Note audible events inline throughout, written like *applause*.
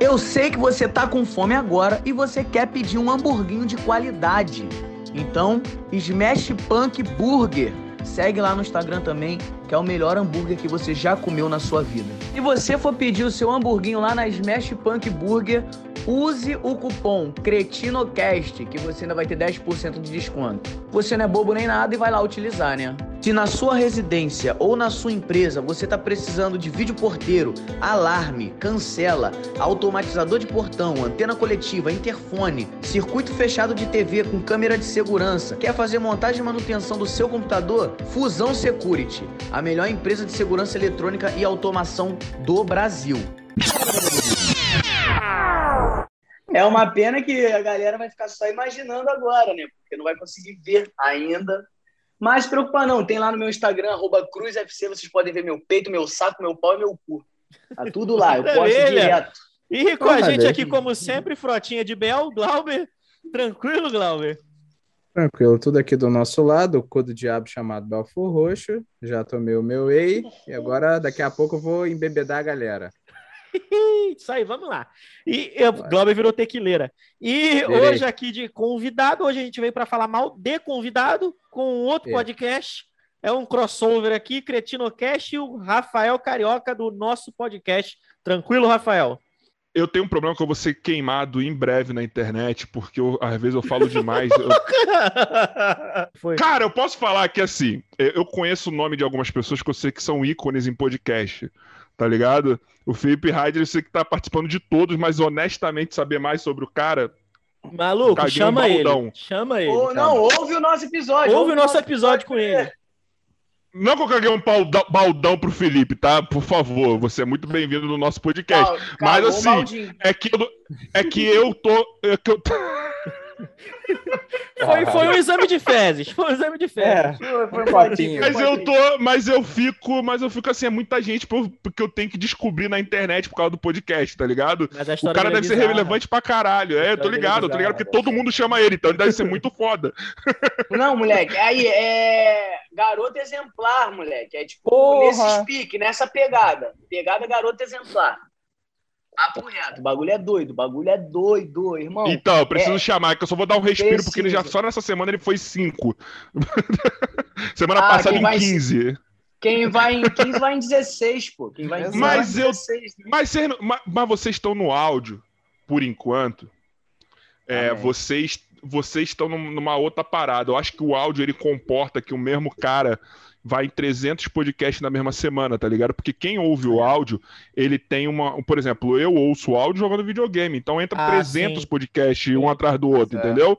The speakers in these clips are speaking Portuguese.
Eu sei que você tá com fome agora e você quer pedir um hamburguinho de qualidade. Então, Smash Punk Burger. Segue lá no Instagram também, que é o melhor hambúrguer que você já comeu na sua vida. Se você for pedir o seu hamburguinho lá na Smash Punk Burger, use o cupom CRETINOCAST, que você ainda vai ter 10% de desconto. Você não é bobo nem nada e vai lá utilizar, né? Se na sua residência ou na sua empresa você está precisando de vídeo porteiro, alarme, cancela, automatizador de portão, antena coletiva, interfone, circuito fechado de TV com câmera de segurança, quer fazer montagem e manutenção do seu computador? Fusão Security, a melhor empresa de segurança eletrônica e automação do Brasil. É uma pena que a galera vai ficar só imaginando agora, né? Porque não vai conseguir ver ainda. Mas se preocupa não, tem lá no meu Instagram, arroba CruzFC, vocês podem ver meu peito, meu saco, meu pau e meu cu. Tá tudo lá, eu posto direto. E com a gente aqui, como sempre, Frotinha de Bel, Glauber. Tranquilo, Glauber? Tranquilo, tudo aqui do nosso lado, o cu do diabo chamado Belfor Roxo. Já tomei o meu whey e agora daqui a pouco eu vou embebedar a galera. *laughs* Isso aí, vamos lá. E eu, Glauber virou tequileira. E Virei. hoje aqui de convidado, hoje a gente veio para falar mal de convidado com um outro É. podcast. É um crossover aqui, CretinoCast e o Rafael Carioca do nosso podcast. Tranquilo, Rafael? Eu tenho um problema que eu vou ser queimado em breve na internet, porque eu- às vezes eu falo demais. eu- *laughs* Foi. Cara, eu posso falar que assim, eu eu conheço o nome de algumas pessoas que eu sei que são ícones em podcast, tá ligado? O Felipe Heider, eu sei que tá participando de todos, mas honestamente saber mais sobre o cara, Maluco, Caguei um chama ele. baldão. Chama ele. Ou, não, ouve o nosso episódio. Ouve o nosso episódio com ele. não que eu caguei um baldão pro Felipe, tá? Por favor, você é muito bem-vindo no nosso podcast. Cal- Mas assim. É que eu, é que eu tô. É que eu, *laughs* *laughs* Foi, foi um exame de fezes. Foi um exame de fezes. Foi- foi um Mas um eu tô, mas eu fico, mas eu fico assim, é muita gente por- porque eu tenho que descobrir na internet por causa do podcast, tá ligado? Mas a O cara é deve ser relevante pra caralho. É, eu tô é ligado, eu tô ligado, porque todo mundo chama ele, então ele deve ser muito foda. *laughs* Não, moleque, aí é garota exemplar, moleque. É tipo Porra. nesse speak, nessa pegada. Pegada garota exemplar. Papo reto, o bagulho é doido, o bagulho é doido, irmão. Então, eu preciso é. chamar, que eu só vou dar um respiro, porque ele já só nessa semana ele foi 5. *laughs* semana Ah, passada quem em vai- 15. Quem vai em 15 vai em 16, pô. Quem vai em 15 Mas vai em eu- 16. Mas, vocês não- mas, mas vocês estão no áudio, por enquanto. É, Amém. vocês vocês estão num- numa outra parada. Eu acho que o áudio ele comporta que o mesmo cara vai em 300 podcasts na mesma semana, tá ligado? Porque quem ouve o áudio, ele tem uma, por exemplo, eu ouço o áudio jogando videogame, então entra Ah, 300 sim. podcasts um atrás do outro, É. entendeu?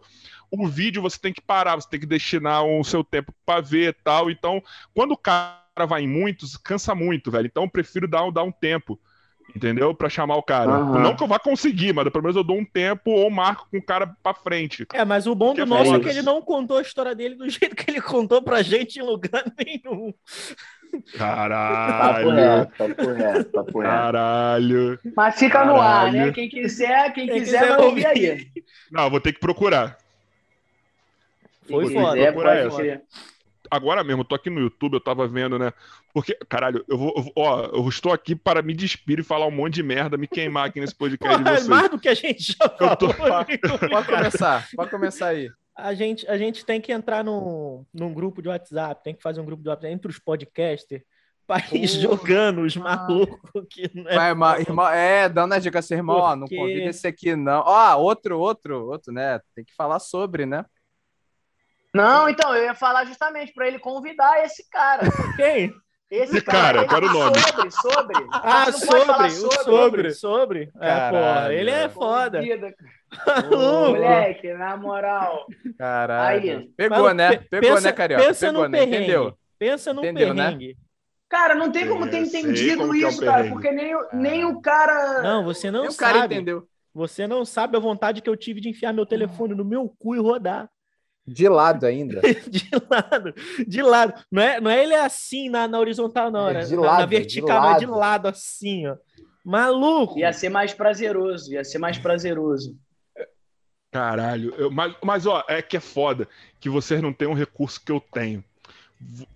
O vídeo você tem que parar, você tem que destinar o seu tempo pra ver e tal. Então, quando o cara vai em muitos, cansa muito, velho. Então eu prefiro dar, dar um tempo. Entendeu? Pra chamar o cara. Aham. Não que eu vá conseguir, mas pelo menos eu dou um tempo ou marco com o cara pra frente. É, mas o bom do nosso é foda. que ele não contou a história dele do *laughs* jeito que ele contou pra gente em lugar *laughs* nenhum. Papo Caralho. reto, papo reto, papo reto. Caralho. Mas fica no ar, Caralho. né? Quem quiser, quem, Quem quiser, quiser vai ouvir aí. Não, vou ter que procurar. Foi foda. Agora mesmo, eu tô aqui no YouTube, eu tava vendo, né? Porque, caralho, eu vou. eu ó, eu estou aqui para me despir e falar um monte de merda, me queimar aqui nesse podcast de Porra, vocês. mais do que a gente já falou. Eu tô- *laughs* *laughs* Pode começar, pode começar aí. A gente, a gente tem que entrar num, num grupo de WhatsApp, tem que fazer um grupo de WhatsApp entre os podcasters para ir Porra. jogando os malucos que não é. Vai, irmão, irmão, é, dando as dicas assim, irmão, ó, não Porque- convida esse aqui, não. Ó, outro, outro, outro, né? Tem que falar sobre, né? Não, então, eu ia falar justamente pra ele convidar esse cara. *laughs* Quem? Esse cara, era o nome? Sobre, sobre. Ah, sobre, o sobre, sobre. É, Caralho. porra, ele é foda. Vida, *laughs* Maluco. Moleque, na moral. Caralho. Aí. Pegou, Mas né? pe- Pegou, pensa- né, Carioca? pensa Pegou, num né? perrengue. Entendeu? Pensa num Entendeu, né? perrengue. Cara, não tem como Eu ter entendido como que é isso, cara, porque nem, o- nem o cara. Não, você não Nem o cara sabe. entendeu. Você não sabe a vontade que eu tive de enfiar meu telefone no meu cu e rodar. De lado ainda. *laughs* De lado, de lado. Não é, não é ele assim na, na horizontal, não. É né? de na, lado, na de vertical, não é de lado. lado assim, ó. Maluco. Ia ser mais prazeroso, ia ser mais prazeroso. Caralho. Eu- mas, mas, ó, é que é foda que vocês não têm um recurso que eu tenho.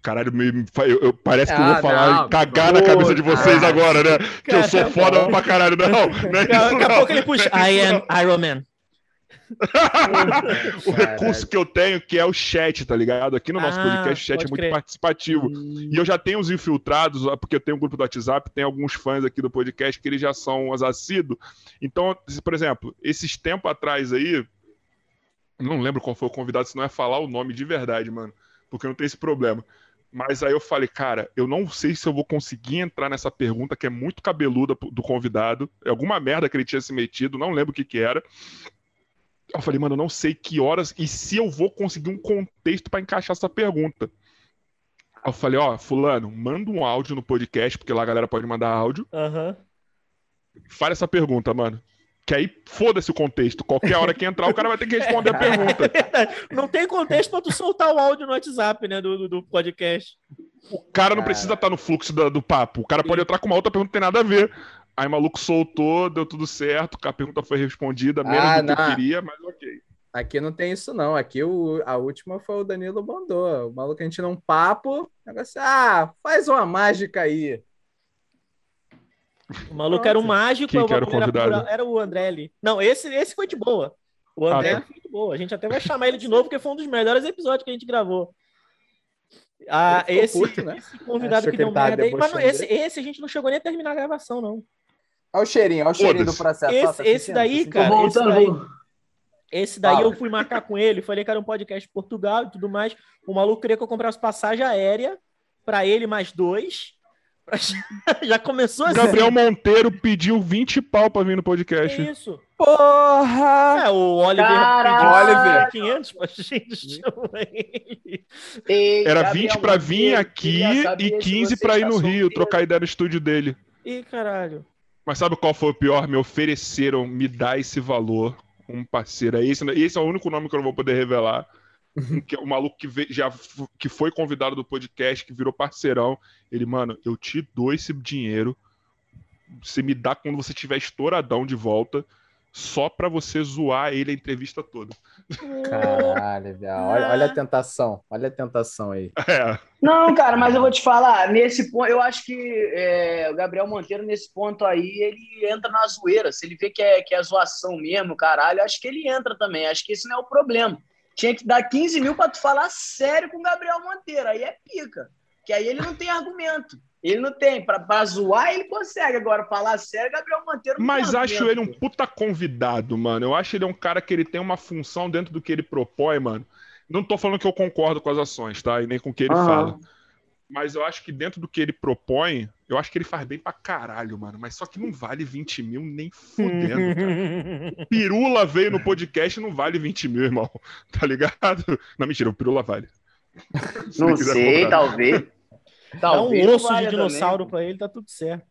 Caralho, me, eu, eu- parece que eu Ah, vou falar não. e cagar na cabeça de vocês Ah. agora, né? Que eu sou Cara, foda pra caralho. Não, *laughs* não é isso Daqui a não. pouco ele puxa. Não é I am Iron Man. *laughs* O recurso que eu tenho, que é o chat, tá ligado? Aqui no nosso Ah, podcast, o chat é muito crer. participativo. E eu já tenho os infiltrados, porque eu tenho um grupo do WhatsApp, tem alguns fãs aqui do podcast que eles já são os assíduos. Então, por exemplo, esses tempos atrás aí, não lembro qual foi o convidado, se não é falar o nome de verdade, mano, porque não tem esse problema. Mas aí eu falei, cara, eu não sei se eu vou conseguir entrar nessa pergunta que é muito cabeluda do convidado. É alguma merda que ele tinha se metido, não lembro o que que era. Eu falei, mano, eu não sei que horas e se eu vou conseguir um contexto pra encaixar essa pergunta. Aí eu falei, ó, fulano, manda um áudio no podcast, porque lá a galera pode mandar áudio. Aham. Faz essa pergunta, mano. Que aí foda-se o contexto. Qualquer hora que entrar, o cara vai ter que responder a pergunta. *laughs* Não tem contexto pra tu soltar o áudio no WhatsApp, né? Do, do, do podcast. O cara não precisa estar no fluxo da- do papo. O cara pode entrar com uma outra pergunta que não tem nada a ver. Aí o maluco soltou, deu tudo certo, a pergunta foi respondida, menos Ah, do que eu não. queria, mas ok. Aqui não tem isso, não. Aqui o, a última foi o Danilo mandou. O maluco a gente não papo. Negócio, ah, faz uma mágica aí. O maluco era um mágico. Quem o que era o convidado? Era o André ali. Não, esse, esse foi de boa. O Ah, André tá. foi de boa. A gente até vai chamar ele de novo, porque foi um dos melhores episódios que a gente gravou. Ah, esse, né? esse convidado Achou que que deu merda aí. Mas não, esse, esse a gente não chegou nem a terminar a gravação, não. Olha o cheirinho, olha o cheirinho do processo. Esse- tá esse daí, cara, Tô esse daí- Esse daí Fala. eu fui marcar com ele, falei que era um podcast de Portugal e tudo mais. O maluco queria que eu comprasse passagem aérea pra ele mais dois. *laughs* Já começou assim. Gabriel Monteiro pediu 20 pau pra vir no Que podcast. isso? Porra! É, o Oliver Caralho! pediu 500 pra gente. Ei, Era Gabriel 20 pra vir aqui e se 15 você pra ir está no Rio, trocar ideia no estúdio dele. Ih, caralho. Mas sabe qual foi o pior? Me ofereceram me dar esse valor. Um parceiro. É Esse, esse é o único nome que eu não vou poder revelar. que é o maluco que ve- já que foi convidado do podcast, que virou parceirão. Ele, mano, eu te dou esse dinheiro. Você me dá quando você tiver estouradão de volta. Só pra você zoar ele a entrevista toda. Caralho, viado. Olha, olha a tentação. Olha a tentação aí. É. Não, cara, mas eu vou te falar, nesse ponto, eu acho que é, o Gabriel Monteiro, nesse ponto aí, ele entra na zoeira. Se ele vê que é, que é zoação mesmo, caralho, acho que ele entra também. Acho que esse não é o problema. Tinha que dar 15 mil pra tu falar sério com o Gabriel Monteiro. Aí é pica. Que aí ele não tem argumento. Ele não tem. Pra, pra zoar, ele consegue. Agora, falar sério, Gabriel Monteiro Mas acho ele um puta convidado, mano. Eu acho ele um cara que ele tem uma função dentro do que ele propõe, mano. Não tô falando que eu concordo com as ações, tá? E nem com o que ele Aham. fala. Mas eu acho que dentro do que ele propõe, eu acho que ele faz bem pra caralho, mano. Mas só que não vale 20 mil nem fudendo, *laughs* cara. Pirula veio no podcast e não vale 20 mil, irmão. *laughs* Tá ligado? Não, mentira, o Pirula vale. Se Não sei, cobrar. talvez. Dá um osso de dinossauro também. pra ele, tá tudo certo.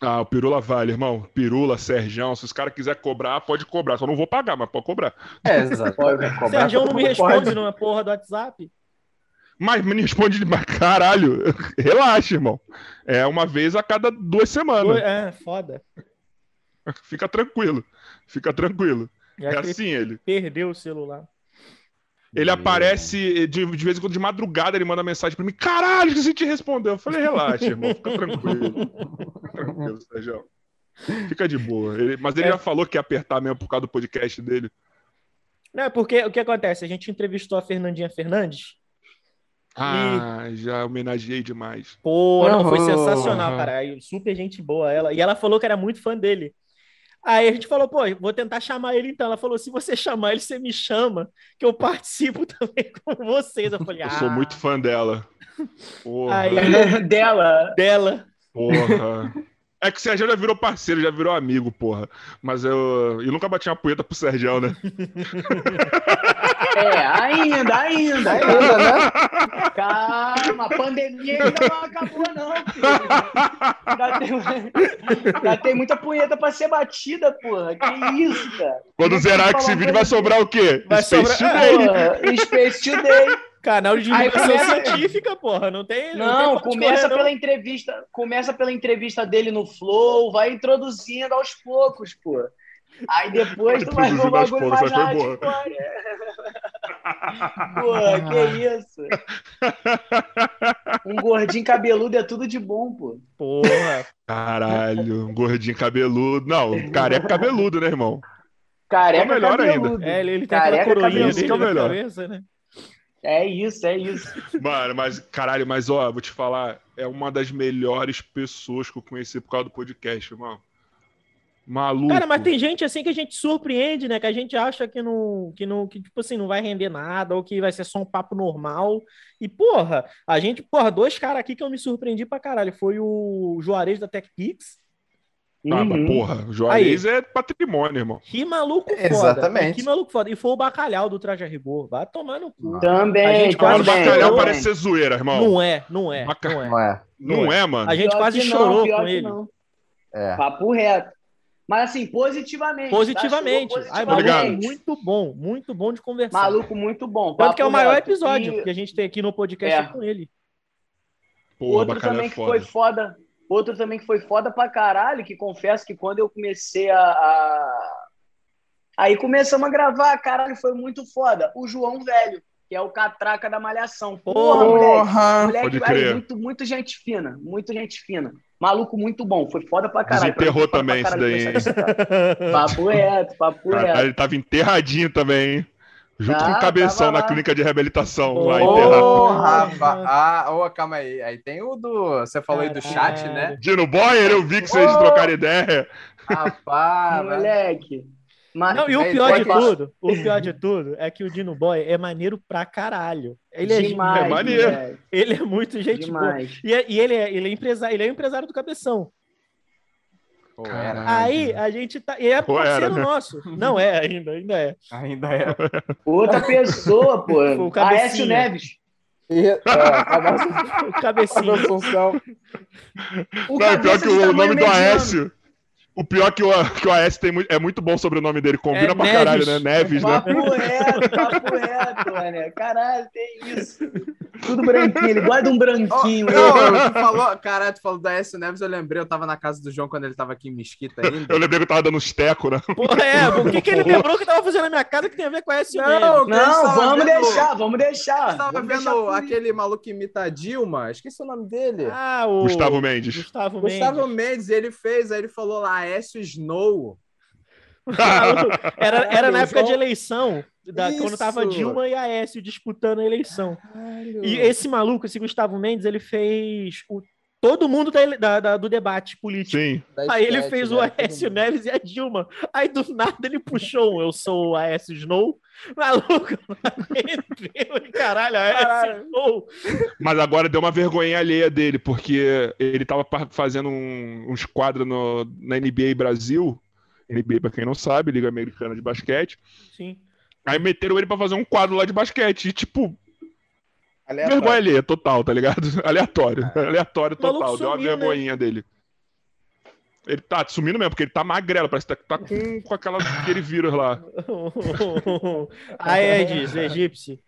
Ah, o Pirula vale, irmão. Pirula, Serjão, se os caras quiserem cobrar, pode cobrar. Só não vou pagar, mas pode cobrar. É, exato. Cobrar Sérgio não me responde pode. numa porra do WhatsApp. Mas me responde, mas caralho, relaxa, irmão. É uma vez a cada duas semanas. É, foda. Fica tranquilo. Fica tranquilo. É assim ele. perdeu o celular. Ele aparece de, de vez em quando, de madrugada, ele manda mensagem pra mim: caralho, esqueci de te responder. Eu falei: relaxa, irmão, fica tranquilo. Fica tranquilo, Sérgio. Fica de boa. Ele- mas ele É. já falou que ia apertar mesmo por causa do podcast dele. Não, é porque o que acontece? A gente entrevistou a Fernandinha Fernandes. Ah, já homenageei demais. Pô, não, foi sensacional, cara. Super gente boa ela. E ela falou que era muito fã dele. Aí a gente falou, pô, vou tentar chamar ele então. Ela falou: se você chamar ele, você me chama, que eu participo *laughs* também com vocês. Eu falei, ah, Eu sou muito fã dela. Porra. Aí- *laughs* Dela. dela. Porra. É que o Sérgio já virou parceiro, já virou amigo, porra. Mas eu, eu nunca bati uma punheta pro Sérgio, né? *laughs* É, ainda, ainda. Ainda, né? Calma, a pandemia ainda não acabou, não, filho. Ainda tem, *laughs* ainda tem muita punheta pra ser batida, porra. Que isso, cara. Quando zerar esse vídeo, vai sobrar o quê? Vai Space sobrar- Today. Porra, Space Today. Canal de divulgação começa- científica, porra. Não tem. Não, tem pra onde começa correr, não. pela entrevista, começa pela entrevista dele no Flow, vai introduzindo aos poucos, pô. Aí depois tu vai ver o bagulho mais hardcore. Pô, que *laughs* isso? Um gordinho cabeludo é tudo de bom, pô. Porra. Caralho, um gordinho cabeludo. Não, careca cabeludo, né, irmão? Careca Tá melhor ainda. cabeludo. É, ele, ele tem Careca aquela coroinha dele é melhor. cabeça, né? É isso, é isso. Mano, mas, caralho, mas ó, vou te falar, é uma das melhores pessoas que eu conheci por causa do podcast, irmão. Maluco. Cara, mas tem gente assim que a gente surpreende, né? Que a gente acha que não, que não, que tipo assim, não vai render nada ou que vai ser só um papo normal. E porra, a gente, porra, dois caras aqui que eu me surpreendi pra caralho. Foi o Juarez da TechPix. Ah, mas Uhum. porra, o Juarez é patrimônio, irmão. Que maluco foda. Exatamente. Que maluco foda. E foi o Bacalhau do Traje a Rigor. Vai tomar no cu. A Também, gente Mas o também, bacalhau também. parece ser zoeira, irmão. Não é, não é, Baca- não é. Não é? Não é, mano. A gente Pior quase não, chorou com ele. não. É. Papo reto. Mas assim, positivamente. tá? Positivamente. Ai, maluco, muito bom, muito bom de conversar. Maluco muito bom. Tanto que é o maior reto. episódio E que a gente tem aqui no podcast É. com ele. Porra, outro também é que foda. foi foda. Outro também que foi foda pra caralho, que confesso que quando eu comecei a. a- Aí começamos a gravar, caralho, foi muito foda. O João Velho, que é o catraca da malhação. Porra, moleque. Porra! Moleque, Pode aí, crer. muito, muito gente fina. Muito gente fina. Maluco muito bom. Foi foda pra caralho. Desenterrou Pra também pra isso caralho isso, cara. Papo *laughs* reto, papo Caralho, reto. ele tava enterradinho também, hein? Junto Tá, com o cabeção tava na clínica de reabilitação. Ô, lá Oh. enterrado. Ah, ô, calma aí. Aí tem o do. Você falou aí do chat, né? Dino Boyer, eu vi que vocês Ô. trocaram ideia. Rapaz! Moleque. Mas, Não, e o Véi, pior de pode- tudo, o pior de tudo é que o Dino Boy é maneiro pra caralho. Ele é, demais, é maneiro. moleque, ele é muito gente boa. demais. E, é- e ele, é, ele, é empresário, ele é empresário do Cabeção. Era. Aí a gente tá. E é parceiro era, né? nosso. Não é ainda, ainda é. Ainda é. *laughs* Outra pessoa, pô. O. Aécio Neves. E, é, a O Cabecinha. *laughs* Assunção. O Não, e pior que de o nome do mediano. Aécio. O pior que o, que o Aécio tem muito, é muito bom sobre o nome dele. Combina É pra Neves. caralho, né? Neves, né? Papo reto, papo reto, mané. Caralho, tem isso. Tudo branquinho, ele guarda um branquinho. Não, tu falou, caralho, tu falou da S Neves, eu lembrei, eu tava na casa do João quando ele tava aqui em Mesquita ainda. Eu lembrei que eu tava dando uns tecos, né? Porra, é, *laughs* o que, que ele lembrou que tava fazendo na minha casa que tem a ver com Não, a gente Não, tava vamos vendo- deixar, vamos deixar. gente tava Vamos vendo deixar aquele maluco que imita a Dilma, esqueci o nome dele. Ah, o. Gustavo Mendes. Gustavo, Gustavo Mendes. Mendes, ele fez, aí ele falou lá, Aécio Snow. *laughs* Era, era na época de eleição, da, quando tava. Dilma e Aécio disputando a eleição. E esse maluco, esse Gustavo Mendes, ele fez o, todo mundo da, da- da- do debate político. Sim. Aí ele fez né? o Aécio mundo. Neves e a Dilma. Aí do nada ele puxou um Eu sou o Aécio Snow. Maluco, *laughs* eu, caralho, Aécio Snow. Mas agora deu uma vergonha alheia dele, porque ele tava fazendo um- uns quadros no- na NBA Brasil. NBA, pra quem não sabe, Liga Americana de Basquete. Sim. Aí meteram ele pra fazer um quadro lá de basquete. E, tipo, Aleatório. vergonha alheia total, tá ligado? *laughs* Aleatório. Aleatório O maluco total. Deu uma né? vergonhinha dele. Ele tá sumindo mesmo, porque ele tá magrelo, parece que tá, tá com, com aquela aquele vírus lá. *laughs* A Edis, egípcio.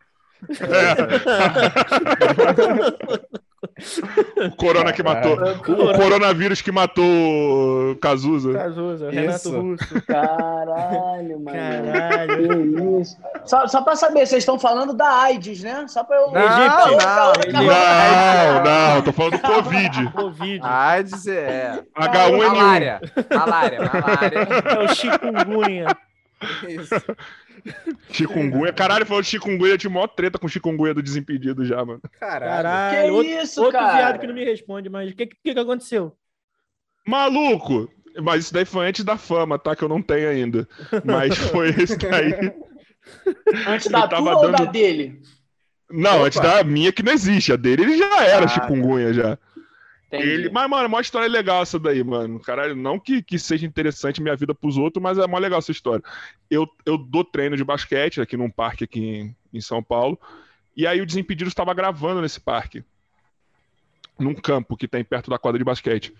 *laughs* O corona que matou. O coronavírus que matou o Cazuza. Cazuza, Renato Isso. Russo. Caralho, mano. Caralho. Isso. Só, só pra saber, vocês estão falando da AIDS, né? Só pra eu. Não, não, Calma, ele- Não, não, tô falando do Covid. *laughs* Covid. AIDS é. H1N1. Malária. Malária, malária. É o chikungunya. *laughs* Isso. *laughs* Chikungunya. Caralho, falou de chikungunya, eu tinha maior treta com chikungunya do Desimpedido já, mano. Caralho. Caralho. Que outro, isso, outro cara? viado que não me responde, mas o que, que, que aconteceu? Maluco! Mas isso daí foi antes da fama, tá? Que eu não tenho ainda. Mas *laughs* foi esse daí. Antes da tua ou da dando- dele? Não, Opa. antes da minha que não existe. A dele ele já era Ah, chikungunya já. Entendi. Ele, mas, mano, é uma história legal essa daí, mano. Caralho, não que, que seja interessante minha vida pros outros, mas é mó legal essa história. Eu, eu dou treino de basquete aqui num parque aqui em, em São Paulo. E aí o Desimpedidos estava gravando nesse parque. Num campo que tem perto da quadra de basquete.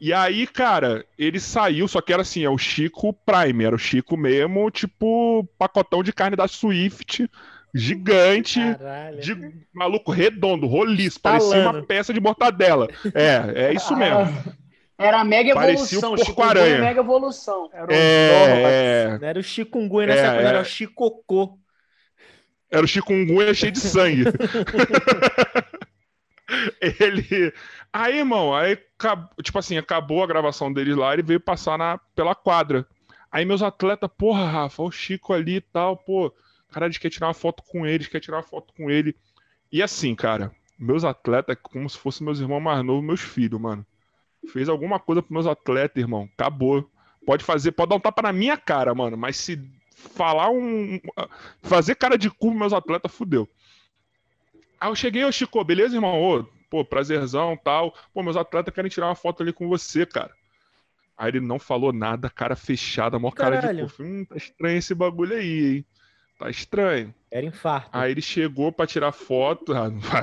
E aí, cara, ele saiu, só que era assim, é o Chico Prime, era o Chico mesmo, tipo, pacotão de carne da Swift, gigante, Caralho. de maluco redondo, roliço, parecia Estalando. uma peça de mortadela. É, é isso mesmo. Ah, Era a mega Parecia evolução. o Chico é mega evolução. Era um É, Não era o chikungunya É, nessa época, é. era o chicocô. era o chikungunya cheio de sangue. *laughs* ele. Aí, irmão, aí, tipo assim, acabou a gravação deles lá, ele veio passar na, pela quadra. Aí meus atletas, porra, Rafa, o Chico ali e tal, pô, cara, a gente quer tirar uma foto com ele, a gente quer tirar uma foto com ele. E assim, cara, meus atletas, como se fossem meus irmãos mais novos, meus filhos, mano. Fez alguma coisa pros meus atletas, irmão. Acabou. Pode fazer, pode dar um tapa na minha cara, mano. Mas se falar um. Fazer cara de cu meus atletas, fudeu. Aí eu cheguei, ô Chico, beleza, irmão? Ô, pô, prazerzão tal. Pô, meus atletas querem tirar uma foto ali com você, cara. Aí ele não falou nada, cara fechada, maior cara de Caralho. cu. Hum, tá estranho esse bagulho aí, hein? Tá estranho. Era infarto. Aí ele chegou pra tirar foto. Ah, não vai,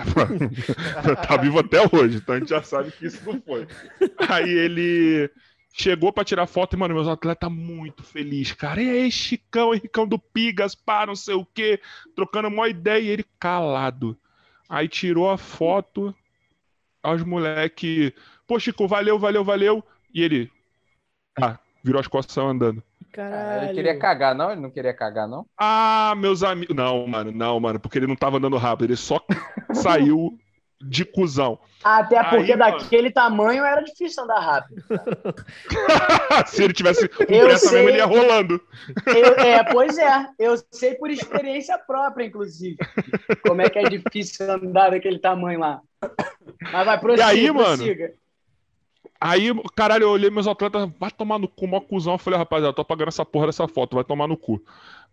tá vivo até hoje, então a gente já sabe que isso não foi. Aí ele chegou pra tirar foto e, mano, meus atletas muito felizes, cara. E aí, Chicão, Henricão do Pigas, pá, não sei o quê, trocando uma ideia e ele calado. Aí tirou a foto, aos moleque, pô, Chico, valeu, valeu, valeu. E ele, ah, virou as costas andando. Caralho. Ele queria cagar, não? Ele não queria cagar, não? Ah, meus amigos. Não, mano, não, mano, porque ele não tava andando rápido, ele só *laughs* saiu de cuzão. Até porque Aí, mano. daquele tamanho era difícil andar rápido. *laughs* Se ele tivesse com Eu pressa sei. mesmo, ele ia rolando. Eu- é, pois é. Eu sei por experiência própria, inclusive. Como é que é difícil andar daquele tamanho lá. Mas vai, prossiga, aí, mano? Aí, caralho, eu olhei meus atletas, vai tomar no cu, mó cuzão. Eu falei, rapaziada, eu tô apagando essa porra dessa foto, vai tomar no cu.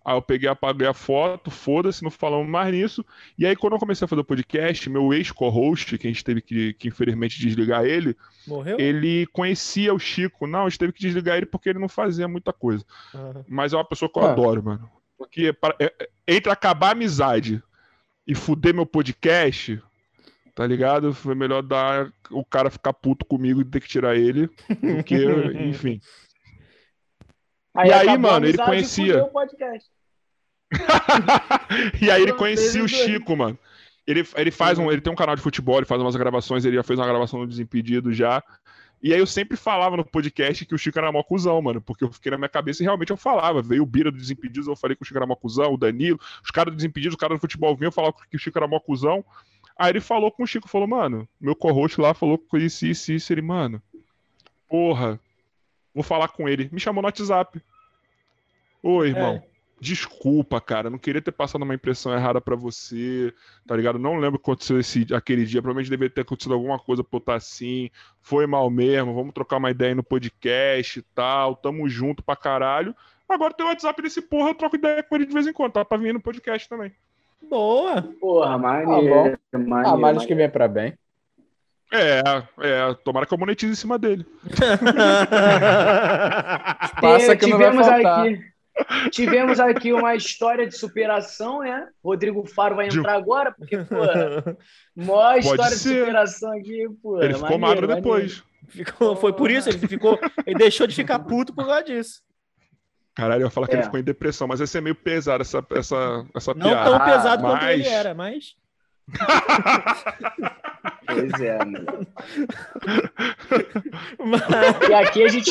Aí eu peguei, apaguei a foto, foda-se, não falamos mais nisso. E aí, quando eu comecei a fazer o podcast, meu ex-co-host, que a gente teve que, que infelizmente desligar ele, Morreu? ele conhecia o Chico. Não, a gente teve que desligar ele porque ele não fazia muita coisa. Ah. Mas é uma pessoa que eu Ah. adoro, mano. Porque para- é- é- entre acabar a amizade e fuder meu podcast, tá ligado? Foi melhor dar o cara ficar puto comigo e ter que tirar ele do que, *laughs* enfim. E aí, acabou a mano, ele e conhecia. *laughs* e aí ele conhecia o. Chico, mano. Ele, ele faz um, ele tem um canal de futebol, ele faz umas gravações, ele já fez uma gravação no Desimpedido já. E aí eu sempre falava no podcast que o Chico era mó cuzão, mano, porque eu fiquei na minha cabeça e realmente eu falava. Veio o Bira do Desimpedidos, eu falei que o Chico era mó cuzão, o Danilo, os caras do Desimpedidos, os caras do futebol vinham falar que o Chico era mó cuzão. Aí ele falou com o Chico, falou, mano, meu co-host lá falou que isso, isso, isso. Ele, mano, porra, vou falar com ele. Me chamou no WhatsApp. Oi, irmão. É. Desculpa, cara, não queria ter passado uma impressão errada pra você, tá ligado? Não lembro o que aconteceu esse, aquele dia, provavelmente deveria ter acontecido alguma coisa pra eu estar assim, foi mal mesmo, vamos trocar uma ideia aí no podcast e tal, tamo junto pra caralho. Agora tem o WhatsApp desse porra, eu troco ideia com ele de vez em quando, tá pra vir no podcast também. Boa. Porra, maneiro. Ah, maneiro, males que vem pra bem. É, é, tomara que eu monetize em cima dele. *laughs* Passa que não vai tivemos aqui, tivemos aqui uma história de superação, né? Rodrigo Faro vai De- entrar agora, porque, porra, *laughs* maior história de ser. superação aqui, porra. ele ficou maneiro, magro depois. Ficou, foi por isso, ele ficou. Ele deixou de ficar puto por causa disso. Caralho, eu ia falar que É. ele ficou em depressão, mas esse é meio pesado, essa, essa, essa Não piada. tão pesado quanto mas- ele era, mas. *laughs* Pois é, mano. *laughs* mas- E aqui a gente.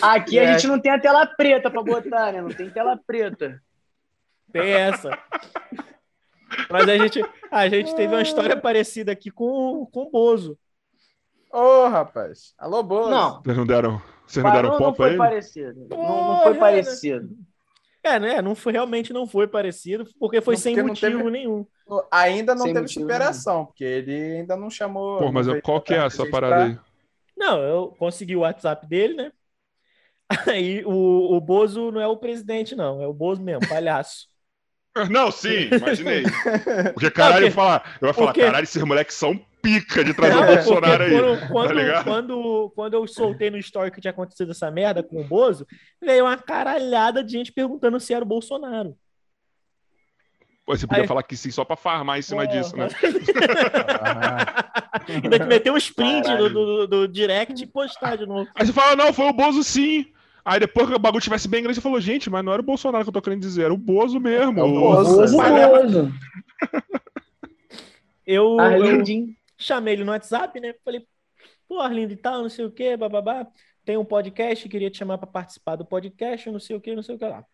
Aqui a É. gente não tem a tela preta pra botar, né? Não tem tela preta. Tem essa. Mas a gente, a gente teve uma história parecida aqui com, com o Bozo. Ô, rapaz. Alô, Boas. Não, Vocês não deram, vocês não não, deram não, pau pra foi parecido. Não, não foi né? parecido. É, né? Não foi, realmente não foi parecido, porque foi Não, sem porque não motivo teve- nenhum. Ainda não Sem teve superação, porque ele ainda não chamou. Pô, mas não eu- qual que é essa parada pra- aí? Não, eu consegui o WhatsApp dele, né? *laughs* Aí o, o Bozo não é o presidente, não, é o Bozo mesmo, palhaço. Não, sim, imaginei. *laughs* Porque caralho, eu ia falar, eu ia falar, Porque- caralho, esses moleques são pica de trazer Não, o é Bolsonaro aí. quando, tá quando, ligado? quando, quando eu soltei no story que tinha acontecido essa merda com o Bozo, veio uma caralhada de gente perguntando se era o Bolsonaro. Pô, você podia Aí- falar que sim só pra farmar em cima disso, né? *laughs* Ainda que meter um sprint do, do, do direct e postar de novo. Aí você fala, não, foi o Bozo sim. Aí depois que o bagulho tivesse bem grande, você falou, gente, mas não era o Bolsonaro que eu tô querendo dizer, era o Bozo mesmo. É o Bozo. Bozo, Bozo. Eu, eu Arlindim. chamei ele no WhatsApp, né? Falei, pô, Arlindo e tal, não sei o quê, bababá. Tem um podcast, queria te chamar para participar do podcast, não sei o quê, não sei o que lá.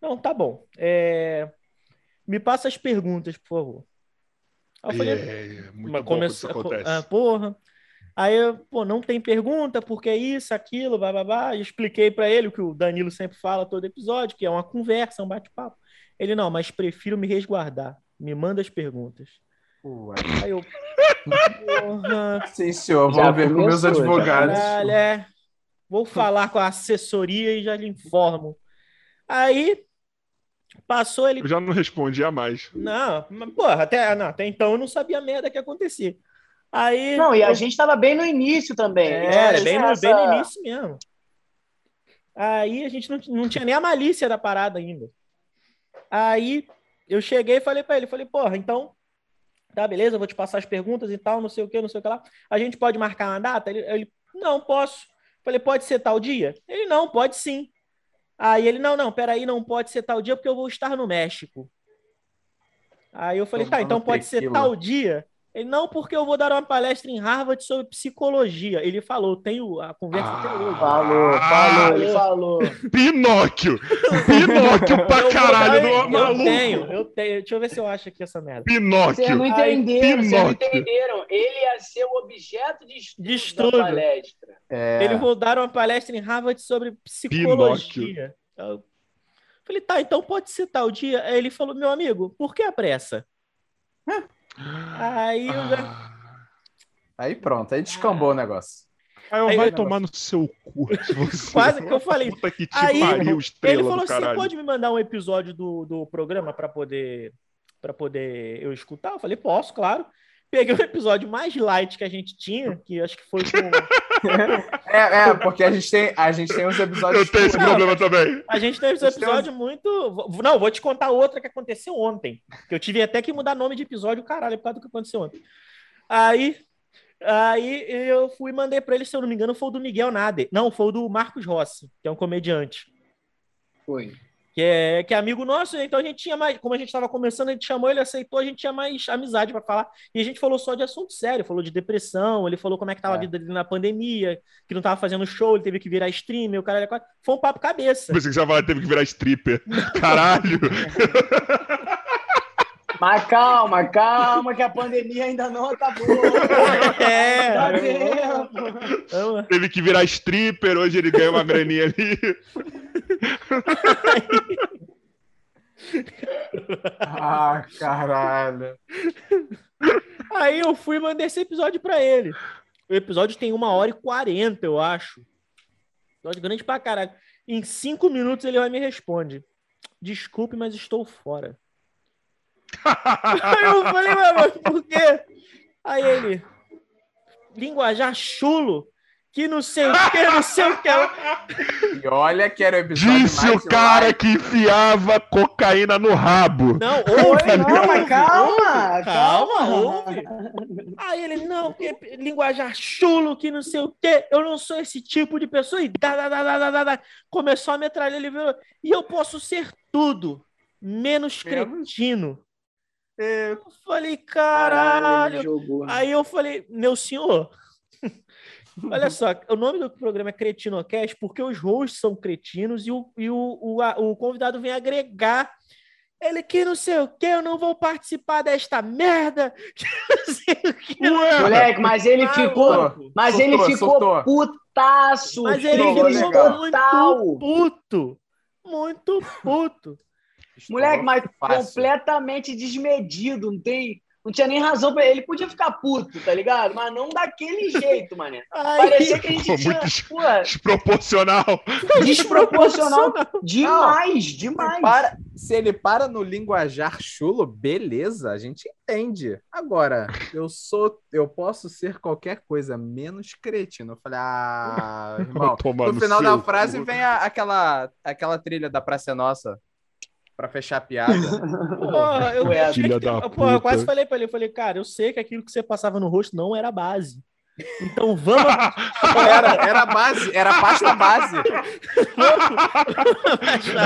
Não, tá bom. É, Me passa as perguntas, por favor. Aí eu falei, É, muito Mas bom quando começa- isso acontece. Ah, porra. Aí, eu, pô, não tem pergunta, porque isso, aquilo, bababá. Expliquei pra ele o que o Danilo sempre fala todo episódio, que é uma conversa, um bate-papo. Ele, não, mas prefiro me resguardar. Me manda as perguntas. Ué. Aí eu, porra, Sim, senhor. Já Vamos ver com meus advogados. caralho, é. Vou falar com a assessoria e já lhe informo. Aí, passou ele Eu já não respondia mais. Não, mas, porra, até, não, até então eu não sabia a merda que ia acontecer. Aí. Não, e a eu- gente tava bem no início também. Era, Tinha bem no, essa- bem no início mesmo. Aí a gente não, não tinha nem a malícia da parada ainda. Aí eu cheguei e falei pra ele, falei, porra, então, tá, beleza, eu vou te passar as perguntas e tal, não sei o que, não sei o que lá. A gente pode marcar uma data? Ele, ele não, posso. Falei, pode ser tal dia? Ele, não, pode sim. Aí ele, não, não, peraí, não pode ser tal dia porque eu vou estar no México. Aí eu falei, tá, então pode ser tal dia? Ele, não, porque eu vou dar uma palestra em Harvard sobre psicologia. Ele falou, tenho a conversa até Ah. hoje. Falou, falou, ele falou. *laughs* Pinóquio! Pinóquio pra Eu caralho dar- do eu maluco! tenho, eu tenho. Deixa eu ver se eu acho aqui essa merda. Vocês não Pinóquio! entenderam, vocês não Pinóquio. entenderam. Ele ia ser o objeto de estudo, De estudo. da palestra. É. Ele vou dar uma palestra em Harvard sobre psicologia. Eu falei, tá, então pode ser tal dia. Aí ele falou, meu amigo, por que a pressa? Aí eu. Ah. Aí pronto, aí descambou o negócio. Aí eu Aí vai eu- tomar no seu cu. você. *laughs* Quase que eu falei. Puta que te Aí, pariu, Ele falou do assim: você caralho. pode me mandar um episódio do, do programa para poder para poder eu escutar? Eu falei, posso, claro. Peguei o episódio mais light que a gente tinha, que acho que foi com. *laughs* É, é, porque a gente tem, a gente tem uns episódios. Eu tenho esse Não. problema também. A gente teve esse Vocês têm episódio muito. Não, vou te contar outra que aconteceu ontem. Que eu tive até que mudar nome de episódio, caralho, por causa do que aconteceu ontem. Aí. Aí eu fui e mandei pra ele, se eu não me engano, foi o do Miguel Nader. Não, foi o do Marcos Rossi, que é um comediante. Foi. Que é, que é amigo nosso, né? então a gente tinha mais, como a gente estava começando, a gente chamou, ele aceitou, a gente tinha mais amizade para falar, e a gente falou só de assunto sério, falou de depressão, ele falou como é que tava a É. vida dele na pandemia, que não tava fazendo show, ele teve que virar streamer, o cara era... foi um papo cabeça. Pensei que você ia falar, teve que virar stripper. Caralho! *laughs* Mas calma, calma, que a pandemia ainda não acabou. É, Tá tempo. teve que virar stripper, hoje ele ganha uma graninha ali. Ah, caralho. aí eu fui e mandei esse episódio para ele. O episódio tem uma hora e quarenta, eu acho. Episódio grande pra caralho. Em cinco minutos ele vai me responde. Desculpe, mas estou fora. Aí eu falei, mas por quê? Aí ele, linguajar chulo, que não sei o que, não sei o que. E olha que era o episódio Disse mais o cara light. que enfiava cocaína no rabo. Não, *laughs* ouve, ouve, calma, calma, calma. ouve. Aí ele, não, que linguajar chulo, que não sei o que, eu não sou esse tipo de pessoa. E dá, dá, dá, dá, dá, dá, dá. começou a metralhar, ele virou, e eu posso ser tudo, menos cretino. É, Eu falei, Caralho. Aí eu falei, meu senhor, olha *laughs* só, o nome do programa é Cretinocast porque os hosts são cretinos e o, e o, o, a- o convidado vem agregar. Ele que não sei o que, eu não vou participar desta merda. Que não sei o que. Ué, Moleque, mas ele Ah, ficou. louco. Mas Surtou, ele ficou surtou. putaço. Mas ele ficou muito puto. Muito puto. *laughs* Moleque, mas completamente desmedido. Não tem, Não tinha nem razão pra ele. podia ficar puto, tá ligado? Mas não daquele *laughs* jeito, mané. Aí, Parecia que a gente tinha. muito des- Porra, Desproporcional. desproporcional demais, demais. para- se ele para no linguajar chulo, beleza, a gente entende. Agora, eu sou, eu posso ser qualquer coisa menos cretino. Eu falei, ah, *laughs* irmão. No no final da frase cu. vem a- aquela, aquela trilha da Praça é Nossa pra fechar a piada. *laughs* Porra, eu, eu, filha da porra, eu quase falei pra ele, eu falei, cara, eu sei que aquilo que você passava no rosto não era base. Então vamos. *laughs* Era, era base, era pasta base. *laughs*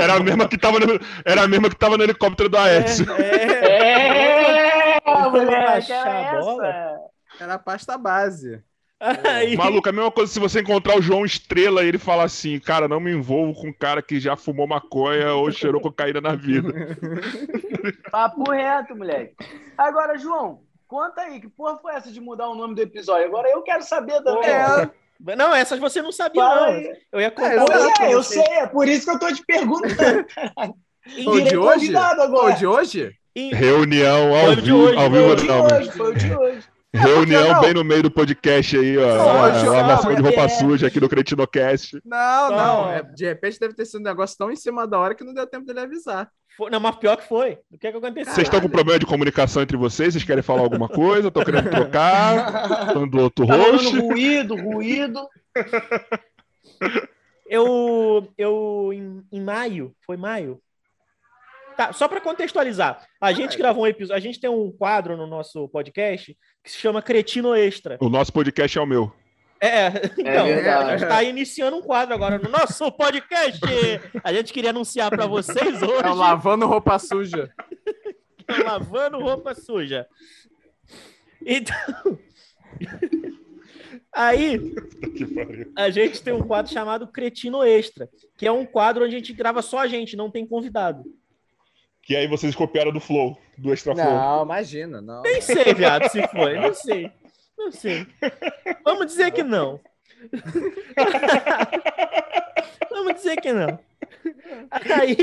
Era a mesma que tava no, era a mesma que tava no helicóptero do Aécio. É, É, moleque, baixar era a bola. Era pasta base. Aí, *laughs* Maluco, é a mesma coisa se você encontrar o João Estrela e ele falar assim, cara, não me envolvo com um cara que já fumou maconha ou cheirou cocaína na vida. *laughs* Papo reto, moleque. Agora, João, conta aí, que porra foi essa de mudar o nome do episódio? Agora eu quero saber também. É, Não, essas você não sabia, Fala não. Eu ia contar É, pra é, eu você. sei, é por isso que eu tô te perguntando. *laughs* o de hoje? o de hoje? em- Reunião ao vivo, ao foi vivo Foi o de hoje, foi o de hoje. Reunião Não. bem no meio do podcast aí, ó. Não, Uma- não, nação de roupa é- suja aqui no Cretinocast. Não, Não. não. é, de repente deve ter sido um negócio tão em cima da hora que não deu tempo dele avisar. foi- não, mas pior que foi. O que é que aconteceu? Vocês estão com problema de comunicação entre vocês? Vocês querem falar alguma coisa? Estão querendo trocar? *laughs* Falando do outro Tá host? ruído, ruído. *laughs* Eu, eu em, em maio, foi maio? Tá, só para contextualizar, a gente gravou um episódio, a gente tem um quadro no nosso podcast que se chama Cretino Extra. O nosso podcast é o meu. É, *laughs* então, verdade. a gente tá iniciando um quadro agora no nosso podcast. A gente queria anunciar para vocês É o hoje, lavando roupa suja. *laughs* lavando roupa suja. Então, *laughs* aí a gente tem um quadro chamado Cretino Extra, que é um quadro onde a gente grava só a gente, não tem convidado. Que aí vocês copiaram do Flow, do Extra Flow. Não, imagina, não. Nem sei, viado, se foi. Não sei. Não sei. Vamos dizer que não. Vamos dizer que não. Aí.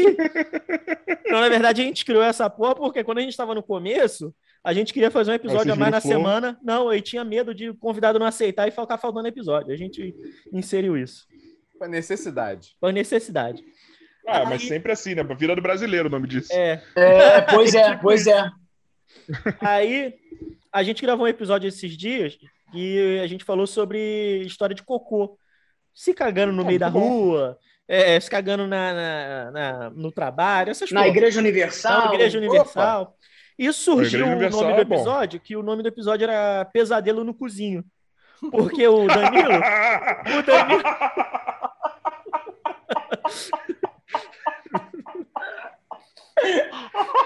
Não, na verdade, a gente criou essa porra porque quando a gente estava no começo, a gente queria fazer um episódio a mais na flow? semana. Não, eu tinha medo de o convidado não aceitar e ficar faltando episódio. A gente inseriu isso. Foi necessidade. Por necessidade. Ah, mas sempre assim, né? Vida do brasileiro o nome disso. É. É, pois é, *laughs* pois é. Aí a gente gravou um episódio esses dias e a gente falou sobre história de cocô. Se cagando no meio da rua, é, se cagando na, na- na- no trabalho, essas Na coisas. Igreja Universal. Na Igreja Universal. E surgiu o nome do é bom. episódio, que o nome do episódio era Pesadelo no Cozinho. Porque o Danilo. *laughs* o Danilo. *laughs*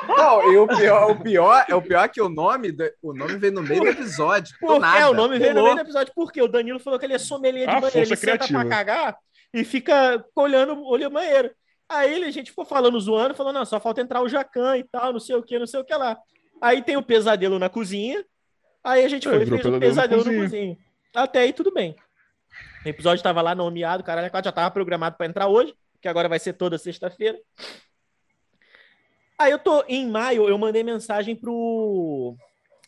Não, e o pior, o pior, é o pior que o nome, do- o nome veio no meio do episódio. do Porque, nada. é, o nome veio no meio do episódio, porque o Danilo falou que ele é sommelier de Ah, banheiro. Ele força senta criativa. pra cagar e fica olhando, olhando o banheiro. Aí ele, a gente ficou falando, zoando, falando, não, só falta entrar o Jacan e tal, não sei o que, não sei o que lá. Aí tem o pesadelo na cozinha. Aí a gente É, foi e fez o Pesadelo no cozinho. Até aí tudo bem. O episódio tava lá nomeado, caralho, já tava programado pra entrar hoje, que agora vai ser toda sexta-feira. Aí eu tô, em maio, eu mandei mensagem pro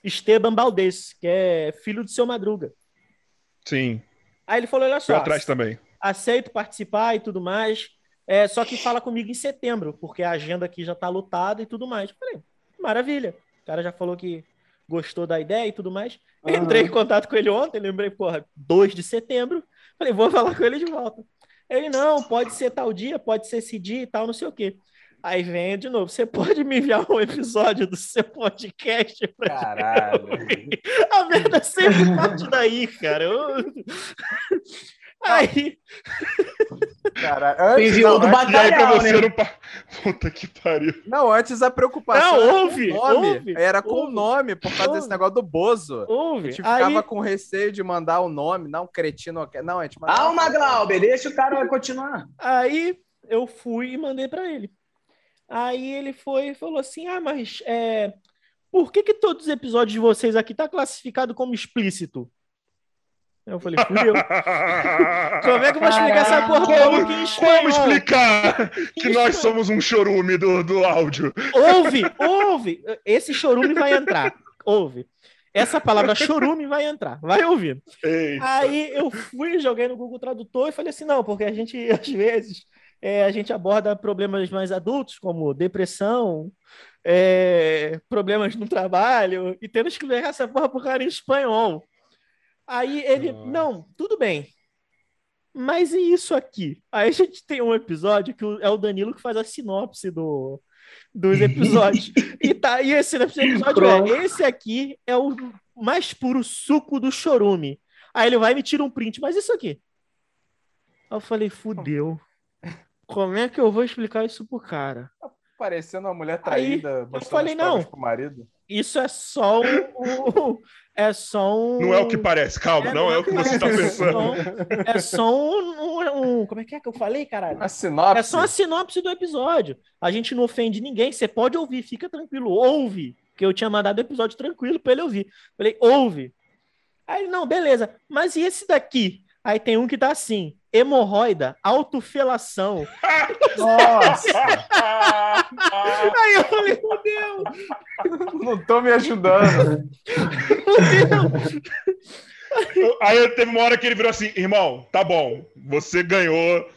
Esteban Baldez, que é filho do seu Madruga. Sim. Aí ele falou: olha só, atrás também. aceito participar e tudo mais. É, só que fala comigo em setembro, porque a agenda aqui já tá lotada e tudo mais. Eu falei, maravilha. O cara já falou que gostou da ideia e tudo mais. Aham. Entrei em contato com ele ontem, lembrei, porra, 2 de setembro. Falei, vou falar com ele de volta. Ele, não, pode ser tal dia, pode ser esse dia e tal, não sei o quê. Aí vem de novo, você pode me enviar um episódio do seu podcast pra Caralho. *laughs* a merda sempre parte daí, cara. Eu- Aí, Caralho. Antes, Enviou não, do antes- aí pra você né? não. pa- *laughs* Puta que pariu. não, antes a preocupação Não, era ouve, com o nome. ouve, era com o ouve. nome, por causa desse Ouve. negócio do Bozo. A ouve. gente Aí, ficava com receio de mandar o nome, não, cretino. Não, a gente mandava. Calma, Glauber, deixa o cara continuar. aí eu fui e mandei pra ele. Aí ele foi e falou assim: Ah, mas é, por que, que todos os episódios de vocês aqui tá classificado como explícito? Eu falei, fui eu. *laughs* Como é que eu vou explicar essa porra espanhol? Como explicar que nós somos um chorume do, do áudio? Ouve, ouve. Esse chorume vai entrar. ouve. Essa palavra chorume vai entrar, vai ouvir. Ei, Aí eu fui, joguei no Google Tradutor e falei assim: não, porque a gente, *laughs* às vezes, é, a gente aborda problemas mais adultos, como depressão, é, problemas no trabalho, e temos que ver essa porra pro cara em espanhol. Aí ele, Nossa. não, tudo bem. Mas e isso aqui? Aí a gente tem um episódio que é o Danilo que faz a sinopse do, dos episódios. *laughs* e, tá, e esse episódio é: esse aqui é o mais puro suco do chorume. Aí ele vai e me tira um print, mas isso aqui. Aí eu falei, fudeu. *laughs* Como é que eu vou explicar isso pro cara? Parecendo uma mulher Aí, traída, eu mostrando falei, não. pro marido. Isso é só um. um- é só um. não é o que parece, calma, É, não é o que você tá É pensando. só, é só um, um- um- Como é que é que eu falei, caralho? A sinopse. É só a sinopse do episódio. A gente não ofende ninguém. Você pode ouvir, fica tranquilo. Ouve. Que eu tinha mandado o episódio tranquilo pra ele ouvir. Falei, ouve. Aí ele, não, beleza. Mas e esse daqui? Aí tem um que tá assim: hemorroida, autofelação. Nossa, *laughs* Aí eu falei, fudeu, não tô me ajudando. Aí teve uma hora que ele virou assim, irmão, tá bom, você ganhou,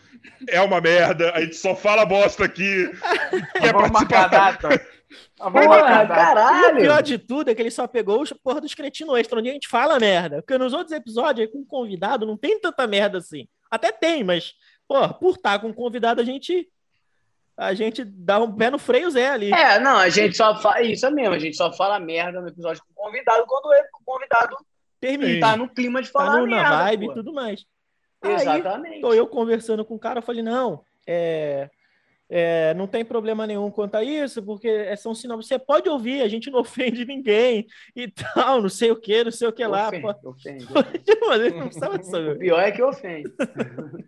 é uma merda, a gente só fala bosta aqui. *laughs* Quer Vamos marcar a participar? data. Porra. E o caralho! pior de tudo é que ele só pegou os porra dos cretinos extra, onde a gente fala merda. Porque nos outros episódios, aí com convidado, não tem tanta merda assim. Até tem, mas, porra, por estar com convidado, a gente. A gente dá um pé no freio Zé ali. É, não, a gente só fala. Isso mesmo, a gente só fala merda no episódio com o convidado quando ele- o convidado Termina. tá no clima de Tá falar no- na merda. vibe pô. e tudo mais. Aí, Exatamente. tô eu conversando com o cara, eu falei, não, é, é, não tem problema nenhum quanto a isso, porque é- são sinais. Você pode ouvir, a gente *laughs* não ofende ninguém e tal, não sei o que, não sei o que lá. Ofende, pô. ofende. *laughs* Não precisava O pior é que ofende. *laughs*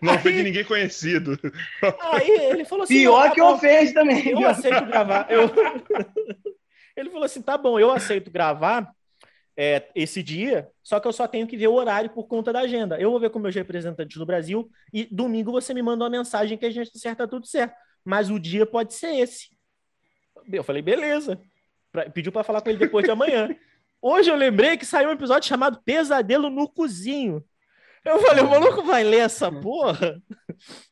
Não ofende ninguém conhecido. Aí ele falou assim: Pior "Não, tá que bom, ofende também. Eu aceito gravar. Eu... ele falou assim: tá bom, eu aceito gravar é, esse dia, só que eu só tenho que ver o horário por conta da agenda. Eu vou ver com meus representantes do Brasil e domingo você me manda uma mensagem que a gente acerta tudo certo. Mas o dia pode ser esse. Eu falei, beleza. Pra- Pediu para falar com ele depois de amanhã. *laughs* Hoje eu lembrei que saiu um episódio chamado Pesadelo no Cozinho. Eu falei, o maluco vai ler essa porra?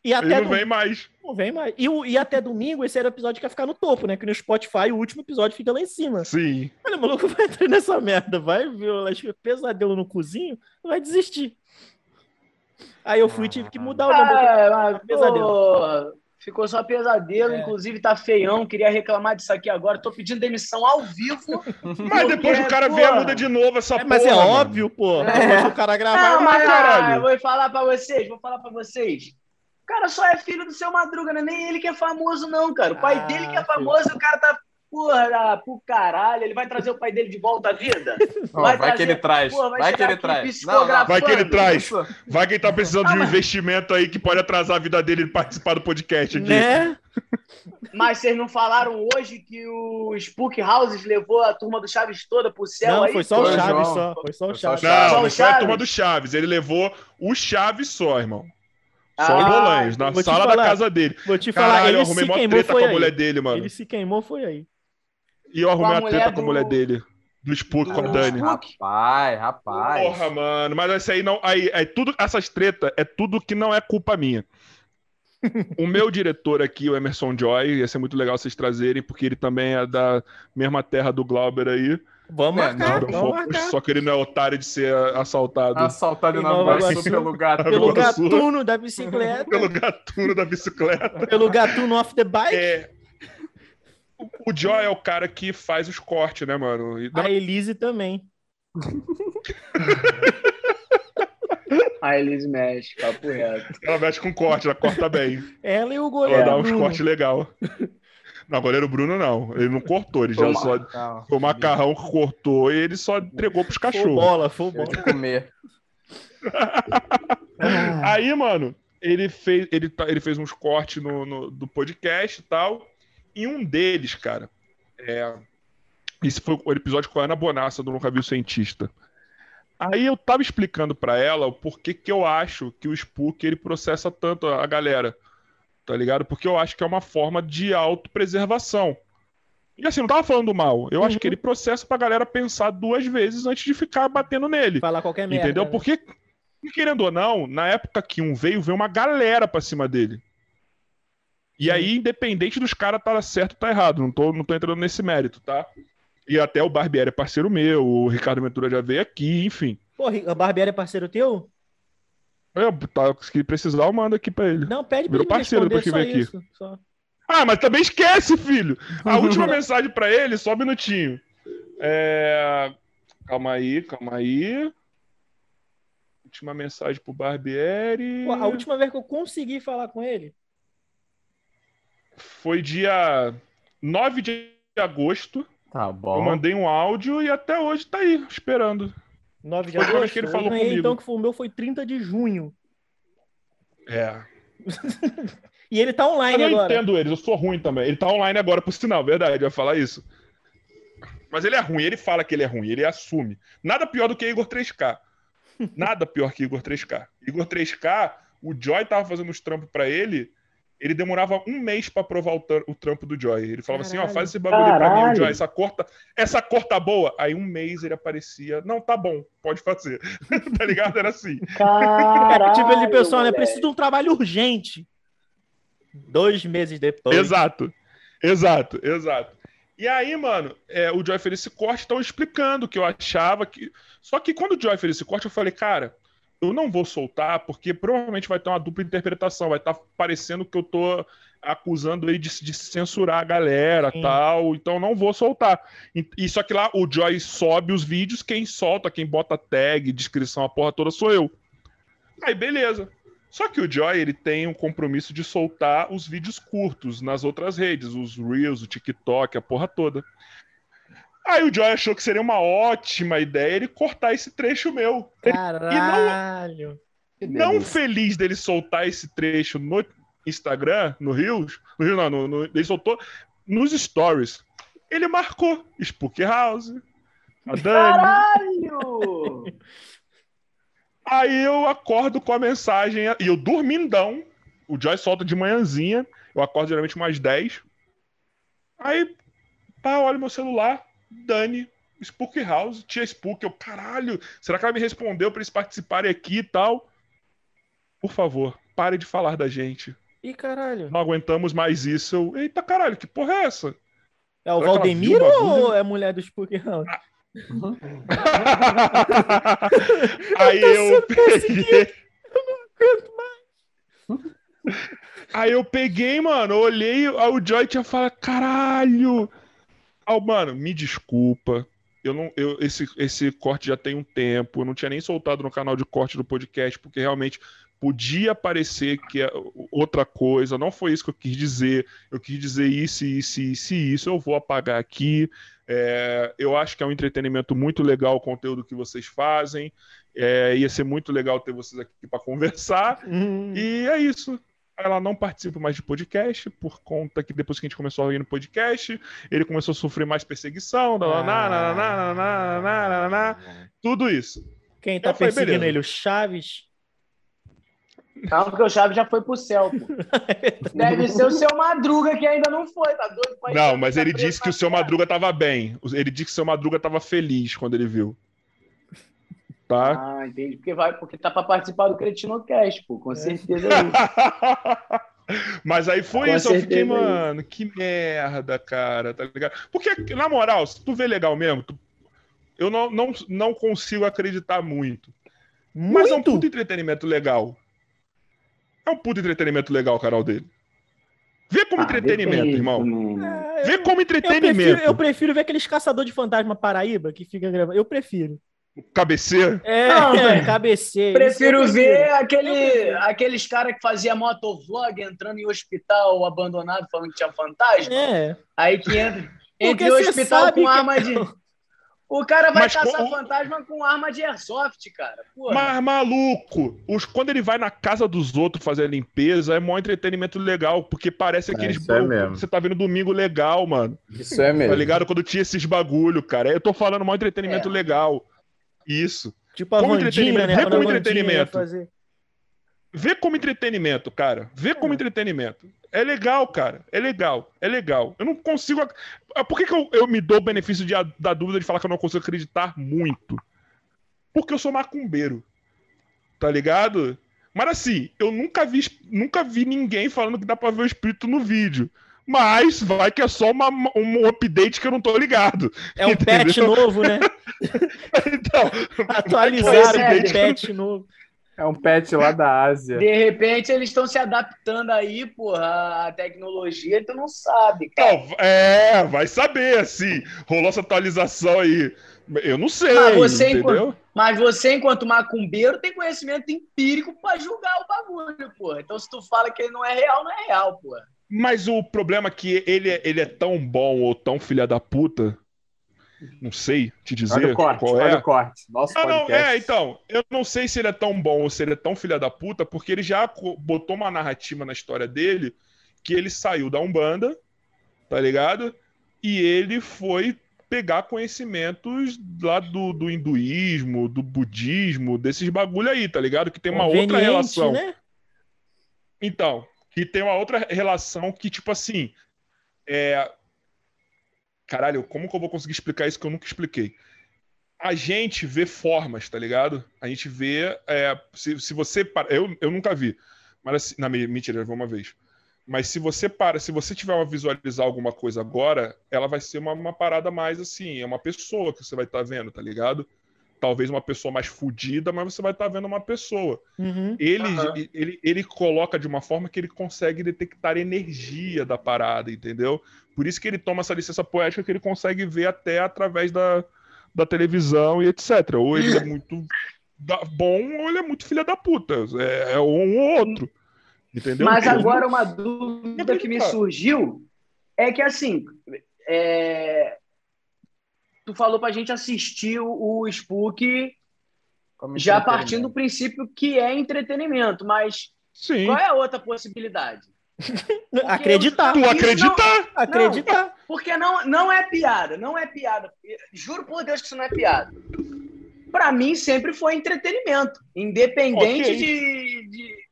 E Ele até não vem mais. não vem mais. E, o- e até domingo, esse era o episódio que ia ficar no topo, né? Que no Spotify o último episódio fica lá em cima. Sim. Olha, maluco, *laughs* vai entrar nessa merda, vai ver o acho que pesadelo no cozinho, vai desistir. Aí eu fui e tive que mudar o nome. É, mas, Pesadelo. pô, ficou só pesadelo, É. inclusive tá feião. Queria reclamar disso aqui agora. Tô pedindo demissão ao vivo. *laughs* Mas depois o cara vem e muda de novo essa É, mas é porra, mano. óbvio, pô. Depois o cara gravar. Não, mas caralho. ah, eu vou falar pra vocês, vou falar pra vocês. O cara só é filho do seu Madruga, não é nem ele que é famoso, não, cara. O pai Ah, dele que é filho. famoso, o cara tá. Porra, ah, pro caralho, ele vai trazer o pai dele de volta à vida? *laughs* Ó, Vai vai, que trazer- ele traz. Pô, vai vai que ele traz. psicografando. Vai que ele traz. Vai que ele tá precisando Ah, de um mas- investimento aí que pode atrasar a vida dele de participar do podcast aqui. Né? Mas vocês não falaram hoje que o Spook Houses levou a turma do Chaves toda pro céu Não, aí? foi só o Chaves João. só. Foi só o Chaves. Não, Só não foi a turma do Chaves. Ele levou o Chaves só, irmão. Só Ah, o Bolanhos, na sala falar. da casa dele. Vou te falar, Caralho, eu ele arrumei se mó queimou treta com a aí. mulher dele, mano. Ele se queimou foi aí. E eu arrumei a uma treta mulher com a mulher do- dele. Do Spook com a Do Dani. Spook? Rapaz, rapaz. Porra, mano. Mas esse aí não. Aí, é tudo, essas tretas é tudo que não é culpa minha. o meu diretor aqui, o Emerson Joy, ia ser muito legal vocês trazerem, porque ele também é da mesma terra do Glauber aí. Vamos É, marcar, Não, vamos Focus, só que ele não é otário de ser assaltado Assaltado na Iguaçu Iguaçu. pelo gato. Pelo gatuno da bicicleta. pelo gatuno da bicicleta. pelo gatuno off the bike. É. O- Joy é o cara que faz os cortes, né, mano? E- A Elise também. *laughs* A Elise mexe, papo reto. Ela mexe com corte, ela corta bem. Ela e o Ela goleiro. dá uns Bruno. cortes legal. Não, goleiro Bruno não. Ele não cortou, ele já Foi só. Não, Foi o macarrão que cortou e ele só entregou pros Foi cachorros. bola, foi bola. comer. *laughs* Aí, mano, ele fez, ele, tá- ele fez uns cortes no, no- do podcast e tal. E um deles, cara, é. Esse foi o episódio com a Ana Bonassa do Nunca Vi o Cientista. Aí eu tava explicando pra ela o porquê que eu acho que o Spook ele processa tanto a galera. Tá ligado? Porque eu acho que é uma forma de autopreservação. E assim, não tava falando mal. Eu acho Uhum. que ele processa pra galera pensar duas vezes antes de ficar batendo nele. Falar qualquer merda. Entendeu? né? Porque, querendo ou não, na época que um veio, veio uma galera pra cima dele. E aí, independente dos caras tá certo ou tá errado, não tô, não tô entrando nesse mérito, tá? E até o Barbieri é parceiro meu, o Ricardo Ventura já veio aqui, enfim. Pô, o Barbieri é parceiro teu? Eu, tá, se precisar, eu mando aqui pra ele. Não, pede pra Virou ele me parceiro responder depois que só veio aqui. isso. Só. Ah, mas também esquece, filho! A *laughs* última mensagem pra ele, só um minutinho. É... Calma aí, calma aí. Última mensagem pro Barbieri. Pô, a última vez que eu consegui falar com ele, Foi dia 9 de agosto. Tá Eu bom. mandei um áudio e até hoje tá aí, esperando. 9 de Foi agosto, que ele eu falou ganhei, comigo. então que foi, o meu foi 30 de junho. É. *laughs* E ele tá Eu online não agora. entendo eles, eu sou ruim também. Ele tá online agora, por sinal, verdade, eu ia falar isso. Mas ele é ruim, ele fala que ele é ruim, ele assume. Nada pior do que Igor 3K. Nada pior que Igor 3K. Igor 3K, o Joy tava fazendo os trampos pra ele, ele demorava um mês pra provar o, o trampo do Joy. Ele falava assim, ó, Caralho. faz esse bagulho aí pra mim, Caralho. Joy, essa cor, tá, essa cor tá boa. Aí um mês ele aparecia, não, tá bom, pode fazer. *laughs* tá ligado? Era assim. Caralho, É, tipo, ele pensou, né? Preciso de um trabalho urgente. Dois meses depois. Exato. Exato, exato. E aí, mano, é, o Joy fez esse corte, estão explicando que eu achava que. Só que quando o Joy fez esse corte, eu falei, cara, eu não vou soltar, porque provavelmente vai ter uma dupla interpretação, vai estar parecendo que eu tô acusando ele de, de censurar a galera Sim. tal, então não vou soltar. E, e só que lá o Joy sobe os vídeos, quem solta, quem bota tag, descrição, a porra toda sou eu. Aí, beleza. Só que o Joy, ele tem um compromisso de soltar os vídeos curtos nas outras redes, os Reels, o TikTok, a porra toda. Aí o Joy achou que seria uma ótima ideia ele cortar esse trecho meu. Caralho. Não feliz dele soltar esse trecho no Instagram, no Reels, no Reels não, no, no- ele soltou nos Stories. Ele marcou Spook House, a Dani. Caralho! *laughs* Aí eu acordo com a mensagem, e eu dormindão, o Joy solta de manhãzinha, eu acordo geralmente umas 10. Aí, pá, olho meu celular, Dani, Spook House, tia Spook, eu, caralho, será que ela me respondeu pra eles participarem aqui e tal? Por favor, pare de falar da gente. Ih, caralho. Não aguentamos mais isso. Eu, eita caralho, que porra é essa? É o Será Valdemiro ou é a mulher do Spook House? *laughs* Aí eu perseguido. peguei. Aí eu peguei, mano, eu olhei, aí o Joy tinha falado, caralho. Aí, mano, me desculpa. Eu não, eu, esse, esse corte já tem um tempo. Eu não tinha nem soltado no canal de corte do podcast, porque realmente podia parecer que é outra coisa. Não foi isso que eu quis dizer. Eu quis dizer isso, isso, isso, isso. Eu vou apagar aqui. É, eu acho que é um entretenimento muito legal o conteúdo que vocês fazem. É, ia ser muito legal ter vocês aqui para conversar. *laughs* Hum. E é isso. Ela não participa mais de podcast, por conta que depois que a gente começou a ir no podcast, ele começou a sofrer mais perseguição, Ah. tudo isso. Quem tá perseguindo beleza. ele? O Chaves? Calma, porque o Chaves já foi pro céu, pô. Deve ser o seu Madruga que ainda não foi, tá doido? Não, mas tá ele disse que o seu. Madruga tava bem. Ele disse que o seu Madruga tava feliz quando ele viu. Tá? Ah, entendi. Porque, vai, porque tá pra participar do Cretinocast, pô. Com certeza *laughs* é isso. Mas aí foi Com isso, eu fiquei, é isso. mano, que merda, cara, tá ligado? Porque, na moral, se tu vê legal mesmo, tu- eu não, não, não consigo acreditar muito. Mas é um Muito? puto entretenimento legal. É um puto entretenimento legal o canal dele. Vê como Ah, entretenimento, depende irmão. né? É, Vê eu, como eu entretenimento. prefiro, eu prefiro ver aqueles caçador de fantasma Paraíba que fica gravando. Eu prefiro. Cabeceira. É, Não, é velho. cabeceio. Prefiro ver aquele, aqueles caras que fazia motovlog entrando em hospital abandonado falando que tinha fantasma. É. Aí que entra, entra em hospital com que- arma de. O cara vai Mas caçar com- fantasma com arma de airsoft, cara. Porra. Mas, maluco, os, quando ele vai na casa dos outros fazer a limpeza, é mó entretenimento legal, porque parece É, aqueles. isso é mesmo. Você tá vendo domingo legal, mano. Isso é Tá mesmo. ligado? Quando tinha esses bagulho, cara. Eu tô falando mó entretenimento É. legal. Isso. Tipo a Como Vandinha, entretenimento, né? vê como entretenimento. Fazer... Vê como entretenimento, cara. Vê como É. entretenimento. É legal, cara. É legal. É legal. Eu não consigo. Ah, Por que, que eu, eu me dou o benefício de, da dúvida de falar que eu não consigo acreditar muito? Porque eu sou macumbeiro. Tá ligado? Mas assim, eu nunca vi, nunca vi ninguém falando que dá pra ver o espírito no vídeo. Mas vai que é só uma, um update que eu não tô ligado. É um patch Entendeu? novo, né? *laughs* Então, Atualizaram é. com patch novo. É um pet lá da Ásia. De repente eles estão se adaptando aí, porra, à tecnologia, tu não sabe, cara. Então, é, vai saber, assim. Rolou essa atualização aí. Eu não sei, Mas você, entendeu? enquanto, mas você, enquanto macumbeiro, tem conhecimento empírico pra julgar o bagulho, porra. Então, se tu fala que ele não é real, não é real, porra. Mas o problema é que ele, é- ele é tão bom ou tão filha da puta, não sei te dizer Olha o corte, qual olha é. o corte. Nosso Ah, não, é, então, eu não sei se ele é tão bom ou se ele é tão filha da puta, porque ele já botou uma narrativa na história dele que ele saiu da Umbanda, tá ligado? E ele foi pegar conhecimentos lá do, do hinduísmo, do budismo, desses bagulho aí, tá ligado? Que tem uma outra relação. Né? Então, que tem uma outra relação que, tipo assim, é. Caralho, como que eu vou conseguir explicar isso que eu nunca expliquei? A gente vê formas, tá ligado? A gente vê. é, se, se você. para- Eu, eu nunca vi. Mas assim. Me- mentira, eu vi uma vez. Mas se você para, se você tiver a visualizar alguma coisa agora, ela vai ser uma, uma parada mais assim, é uma pessoa que você vai estar vendo, tá ligado? Talvez uma pessoa mais fodida, mas você vai estar vendo uma pessoa. Uhum. Ele, Aham. ele, ele coloca de uma forma que ele consegue detectar energia da parada, entendeu? Por isso que ele toma essa licença poética que ele consegue ver até através da, da televisão e etc. Ou ele é *laughs* muito da- bom ou ele é muito filha da puta. É, é um ou outro. Entendeu? Mas agora uma dúvida que me surgiu é que assim, é, tu falou pra gente assistir o, o Spook Como já partindo do princípio que é entretenimento, mas Sim. qual é a outra possibilidade? *laughs* Acreditar. Tu acreditar? Acreditar. Porque não, não é piada, não é piada. Juro por Deus que isso não é piada. Pra mim sempre foi entretenimento, independente Ok. de, de-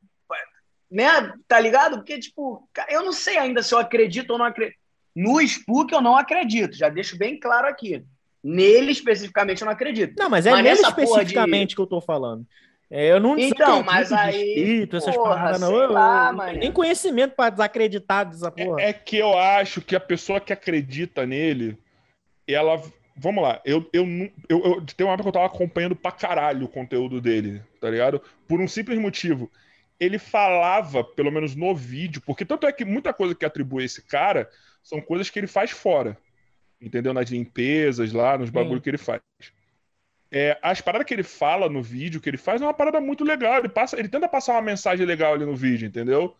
né, tá ligado? Porque tipo, eu não sei ainda se eu acredito ou não acredito. No Spook eu não acredito, já deixo bem claro aqui. Nele especificamente eu não acredito. Não, mas é Mas nele especificamente que eu tô falando. É, eu não Então, mas de aí, espírito, essas porra, paradas, não. Eu, eu lá, não mané. nem conhecimento pra desacreditar dessa porra. É, é que eu acho que a pessoa que acredita nele, ela. Vamos lá, eu, eu, eu, eu tem uma época que eu tava acompanhando pra caralho o conteúdo dele, tá ligado? Por um simples motivo. Ele falava, pelo menos no vídeo, porque tanto é que muita coisa que atribui a esse cara são coisas que ele faz fora. Entendeu? Nas limpezas lá, nos bagulho que ele faz. É, as paradas que ele fala no vídeo, que ele faz, é uma parada muito legal. Ele, passa, ele tenta passar uma mensagem legal ali no vídeo, entendeu?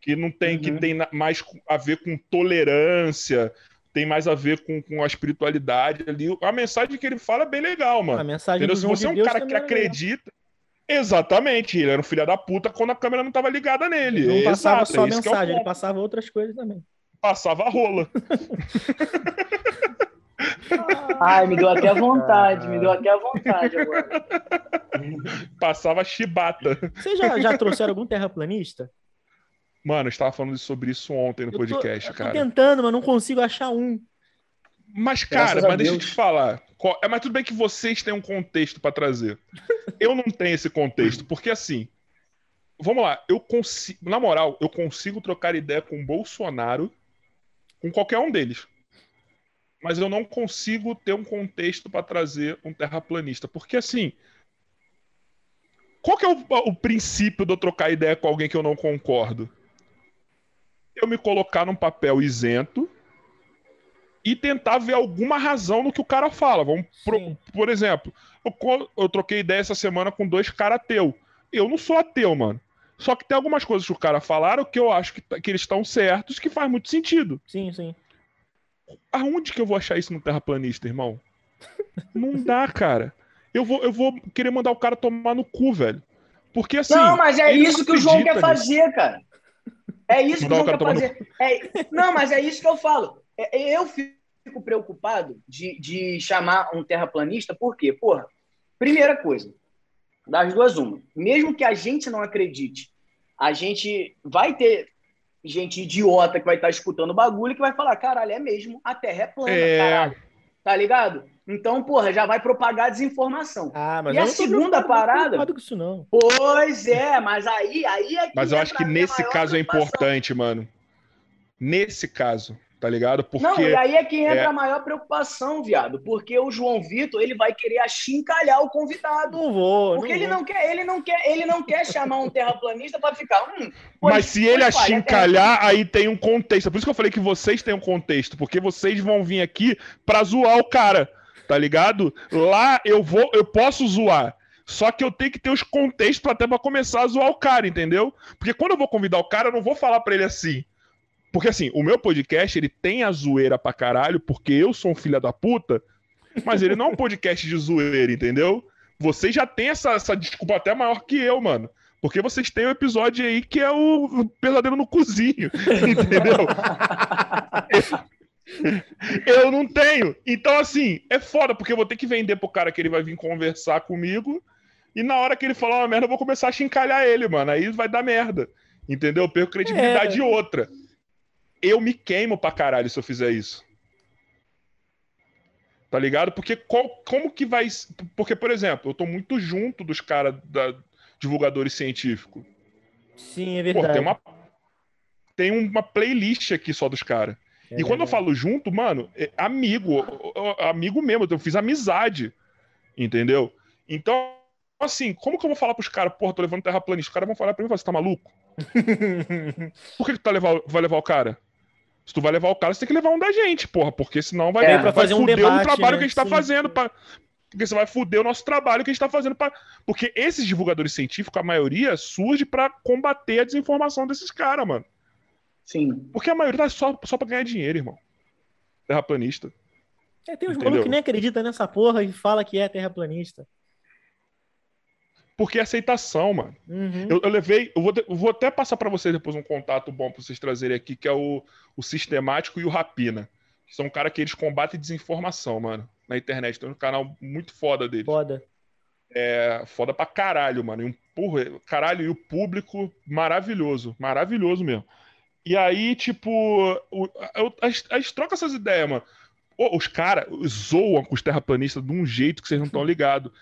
Que não tem, que Uhum. tem na- mais a ver com tolerância, tem mais a ver com, com a espiritualidade ali. A mensagem que ele fala é bem legal, A mano. mensagem Entendeu? Se você é um cara que acredita. Exatamente, ele era um filho da puta quando a câmera não tava ligada nele. Ele não passava Exato, só é que é mensagem, ele ponto. passava outras coisas também. Passava a rola. *laughs* Ai, me deu até vontade, me deu até vontade agora. Passava chibata. Vocês já, já trouxeram algum terraplanista? Mano, eu estava falando sobre isso ontem no Eu tô- podcast, eu tô cara. tentando, mas não consigo achar um. Mas, cara, a mas deixa eu te falar. Qual- É, mas tudo bem que vocês têm um contexto pra trazer. Eu não tenho esse contexto, porque assim. Vamos lá, eu consigo. Na moral, eu consigo trocar ideia com o Bolsonaro, com qualquer um deles. Mas eu não consigo ter um contexto pra trazer um terraplanista. Porque assim. Qual que é o, o princípio de eu trocar ideia com alguém que eu não concordo? Eu me colocar num papel isento e tentar ver alguma razão no que o cara fala. Vamos Sim. por exemplo, eu, eu troquei ideia essa semana com dois caras ateu. Eu não sou ateu, mano. Só que tem algumas coisas que os caras falaram que eu acho que, tá- que eles estão certos, que faz muito sentido. Sim, sim. Aonde que eu vou achar isso no terraplanista, irmão? Não dá, cara. Eu vou, eu vou querer mandar o cara tomar no cu, velho. Porque assim. não, mas é isso que o João quer nisso. fazer, cara. É isso que o o João cara quer tomar no fazer. É- Não, mas é isso que eu falo. É- Eu fico preocupado de, de chamar um terraplanista, por quê? Porra, primeira coisa, das duas uma. Mesmo que a gente não acredite, a gente vai ter gente idiota que vai estar escutando o bagulho que vai falar, caralho, é mesmo, a Terra é plana, É. caralho. Tá ligado? Então, porra, já vai propagar desinformação. Ah, mas E eu a não segunda parada? preocupado com isso, não. Pois é, mas aí, aí é que Mas eu acho que nesse caso é importante, mano. Nesse caso, tá ligado? Porque. Não, e aí é que entra é- a maior preocupação, viado. Porque o João Vitor, ele vai querer achincalhar o convidado. Não vou. Porque não ele vou. não quer, ele não quer, ele não quer chamar um terraplanista para ficar. Hum, Mas se ele é achincalhar, aí tem um contexto. Por isso que eu falei que vocês têm um contexto. Porque vocês vão vir aqui pra zoar o cara. Tá ligado? Lá eu vou, eu posso zoar. Só que eu tenho que ter os contextos pra até pra começar a zoar o cara, entendeu? Porque quando eu vou convidar o cara, eu não vou falar pra ele assim. Porque assim, o meu podcast, ele tem a zoeira pra caralho, porque eu sou um filho da puta, mas ele não é um podcast de zoeira, entendeu? Vocês já têm essa, essa desculpa até maior que eu, mano. Porque vocês têm um episódio aí que é o pesadelo no cozinho, *laughs* entendeu? Eu não tenho. Então, assim, é foda, porque eu vou ter que vender pro cara que ele vai vir conversar comigo. E na hora que ele falar uma merda, eu vou começar a chincalhar ele, mano. Aí vai dar merda. Entendeu? Eu perco credibilidade e outra. Eu me queimo pra caralho se eu fizer isso. Tá ligado? Porque qual- como que vai. Porque, por exemplo, eu tô muito junto dos caras da divulgadores científicos. Sim, é Pô, verdade. tem uma. Tem uma playlist aqui só dos caras. É e quando eu falo junto, mano, é amigo, amigo mesmo, eu fiz amizade, entendeu? Então, assim, como que eu vou falar pros caras, porra, tô levando terraplanista? Os caras vão falar pra mim, você tá maluco? *laughs* Por que, que tu tá levar, vai levar o cara? Se tu vai levar o cara, você tem que levar um da gente, porra, porque senão vai, É, vai pra fazer um fuder debate, o trabalho né? que a gente tá Sim, fazendo. Pra... Porque você vai fuder o nosso trabalho que a gente tá fazendo. Pra... Porque esses divulgadores científicos, a maioria, surge pra combater a desinformação desses caras, mano. Sim. Porque a maioria tá só, só pra ganhar dinheiro, irmão. Terraplanista. É, tem uns malucos que nem acreditam nessa porra e fala que é terraplanista. Porque é aceitação, mano. Uhum. Eu, eu levei. Eu vou, eu vou até passar pra vocês depois um contato bom pra vocês trazerem aqui, que é o, o Sistemático e o Rapina. Que são um cara que eles combatem desinformação, mano. Na internet. Tem um canal muito foda deles. Foda. É foda pra caralho, mano. E um, porra, caralho, e o público maravilhoso. Maravilhoso mesmo. E aí, tipo, o, a, gente- a gente troca essas ideias, mano. Os caras zoam com os terraplanistas de um jeito que vocês não estão *laughs* ligados.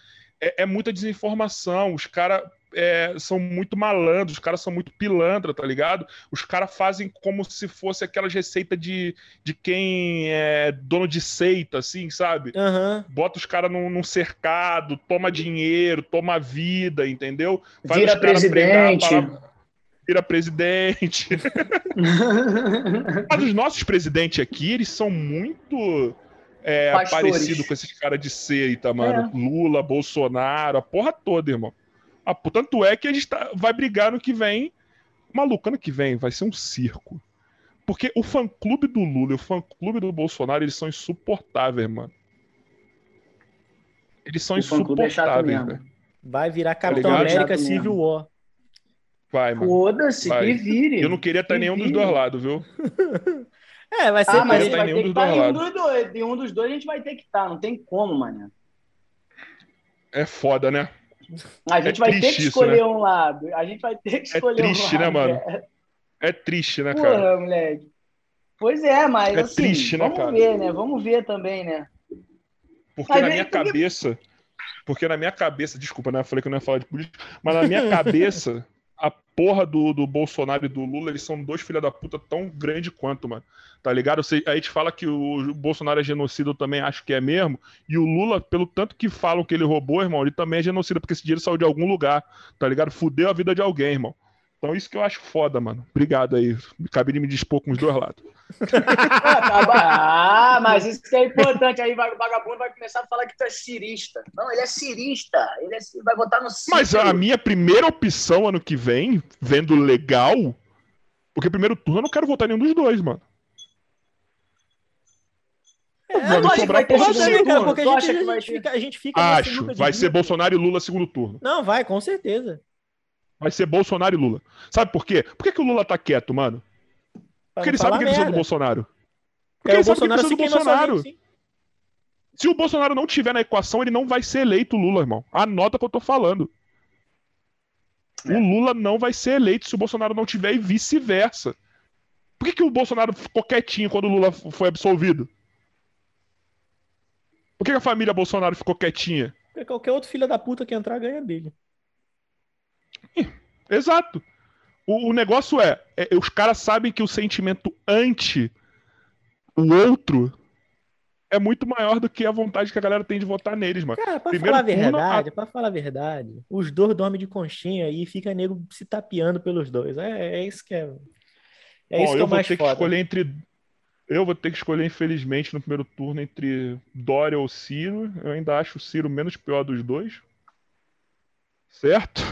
É, é muita desinformação. Os caras são muito malandros, os caras são muito pilantra, tá ligado? Os caras fazem como se fosse aquelas receitas de, de quem é dono de seita, assim, sabe? Aham. bota os caras num, num cercado, toma dinheiro, toma vida, entendeu? Faz Vira presidente. palavra- Vira presidente. *laughs* Mas os nossos presidentes aqui, eles são muito é, Pastores. parecidos com esses caras de seita, mano. É. Lula, Bolsonaro, a porra toda, irmão. Pô, tanto é que a gente tá- vai brigar no que vem. Maluco, ano que vem vai ser um circo. Porque o fã-clube do Lula e o fã-clube do Bolsonaro, eles são insuportáveis, mano. Eles são O é insuportáveis, mesmo. velho. Vai virar Capitão ligado? América Chato Civil mesmo. War. Vai, mano. Foda-se, Vai. que vire. Eu não queria estar em Que nenhum dos vire. dois lados, viu? *laughs* É, vai ser. Ah, mas a Tá gente vai ter que estar dois em um dos dois. Em um dos dois a gente vai ter que estar. Não tem como, mano. É foda, né? A gente É vai ter que isso, escolher né? um lado. A gente vai ter que É escolher triste, um né, lado. mano? velho. É triste, né, cara? Porra, moleque. Pois é, mas É assim, triste, né, vamos cara? ver, né? Vamos ver também, né? Porque Mas na minha porque- cabeça. Porque na minha cabeça, desculpa, né? Eu falei que eu não ia falar de política, mas na minha cabeça, *laughs* a porra do, do Bolsonaro e do Lula, eles são dois filha da puta tão grande quanto, mano. Tá ligado? Você, aí te fala que o Bolsonaro é genocida, eu também acho que é mesmo. E o Lula, pelo tanto que falam que ele roubou, irmão, ele também é genocida, porque esse dinheiro saiu de algum lugar, tá ligado? Fudeu a vida de alguém, irmão. Então isso que eu acho foda, mano. Obrigado aí. Acabei de me dispor com os dois lados. Ah, mas isso que é importante. Aí vai- o vagabundo vai começar a falar que tu é cirista. Não, ele é cirista. Ele é, vai botar no Ciro. Mas a minha primeira opção ano que vem, vendo legal, porque primeiro turno eu não quero votar nenhum dos dois, mano. É, Vai sobrar ter porra cara, porque a gente, que a gente ter? fica, a gente fica Acho. Vai ser. Bolsonaro e Lula segundo turno. Não, vai, com certeza. Vai ser Bolsonaro e Lula. Sabe por quê? Por que, que o Lula tá quieto, mano? Porque ele sabe que ele precisa do. Bolsonaro. Porque Porque ele o sabe que Bolsonaro precisa do Bolsonaro. sozinho. Se o Bolsonaro não tiver na equação, ele não vai ser eleito Lula, irmão. Anota o que eu tô falando. É. O Lula não vai ser eleito se o Bolsonaro não tiver e vice-versa. Por que, que o Bolsonaro ficou quietinho quando o Lula foi absolvido? Por que, que a família Bolsonaro ficou quietinha? Porque Qualquer outro filho da puta que entrar ganha dele. Exato. O, o negócio é, é, os caras sabem que o sentimento anti o outro é muito maior do que a vontade que a galera tem de votar neles, mano. Cara, pra Primeiro falar a verdade, pra falar a verdade, os dois dormem de conchinha e fica nego se tapeando pelos dois. É, é isso que é. É Bom, isso que é eu vou mais ter que foda. escolher entre. Eu vou ter que escolher, infelizmente, no primeiro turno entre Dória ou Ciro. Eu ainda acho o Ciro menos pior dos dois. Certo?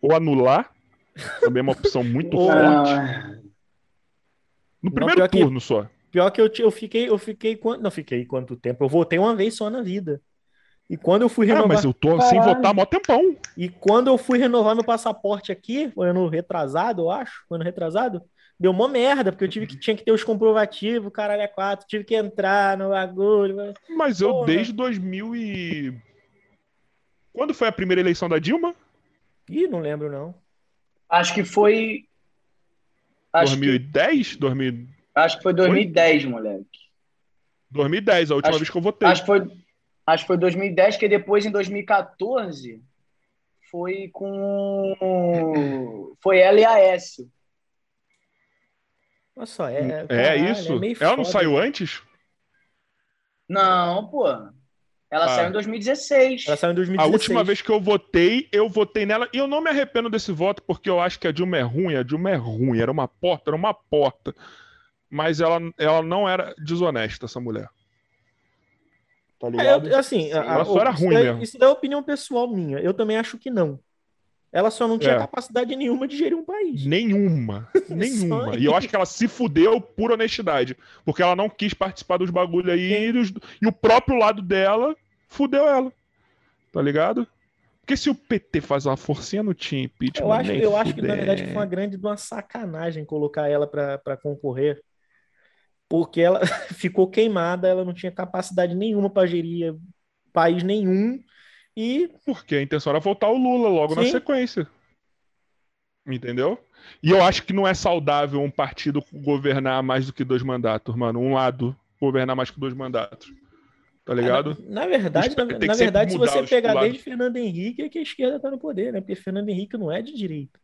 Ou anular. Também é uma opção muito *laughs* forte. Ah, No Não, primeiro que- turno só. Pior que eu, eu fiquei, eu fiquei quanto, não fiquei quanto tempo? Eu votei uma vez só na vida. E quando eu fui Ah, renovar, mas eu tô sem Caralho. votar há mó tempão. e quando eu fui renovar meu passaporte aqui, foi ano retrasado, eu acho, foi ano retrasado, deu uma merda, porque eu tive que tinha que ter os comprovativos, caralho, é quatro, tive que entrar no bagulho. mas- Mas eu, Porra. desde 2000 e... Quando foi a primeira eleição da Dilma? Ih, não lembro não. acho que foi. Acho que, 2010? 2000... acho que foi 2010, moleque. 2010, a última Acho- vez que eu votei. Acho que foi, acho que foi 2010, que depois em 2014 foi com. Foi ela e a. Olha só, é. É caralho, isso? meio Ela não foda. saiu antes? Não, pô. Ela Ah. saiu em 2016. Ela saiu em A 2016. última vez que eu votei, eu votei nela e eu não me arrependo desse voto porque eu acho que a Dilma é ruim. A Dilma é ruim, era uma porta, era uma porta. Mas ela, ela não era desonesta, essa mulher. Tá É, ligado? eu- assim, a- ela a- só era isso ruim daí- mesmo. Isso é opinião pessoal minha. Eu também acho que não. Ela só não tinha É. capacidade nenhuma de gerir um país. Nenhuma. *laughs* Nenhuma. E eu acho que ela se fudeu por honestidade. Porque ela não quis participar dos bagulho aí e, e o próprio lado dela fudeu ela. Tá ligado? Porque se o PT faz uma forcinha no time impeachment, Eu acho, eu acho que, na verdade, foi uma grande uma sacanagem colocar ela pra pra concorrer. Porque ela *laughs* ficou queimada, ela não tinha capacidade nenhuma para gerir país nenhum. E Porque a intenção era voltar o Lula logo na Sim. sequência. Entendeu? E eu acho que não é saudável um partido governar mais do que dois mandatos, mano. Um lado governar mais que dois mandatos. Tá ligado? Na verdade, na, tem que na sempre verdade, se você pegar desde Fernando Henrique, é que a esquerda tá no poder, né? Porque Fernando Henrique não é de direita.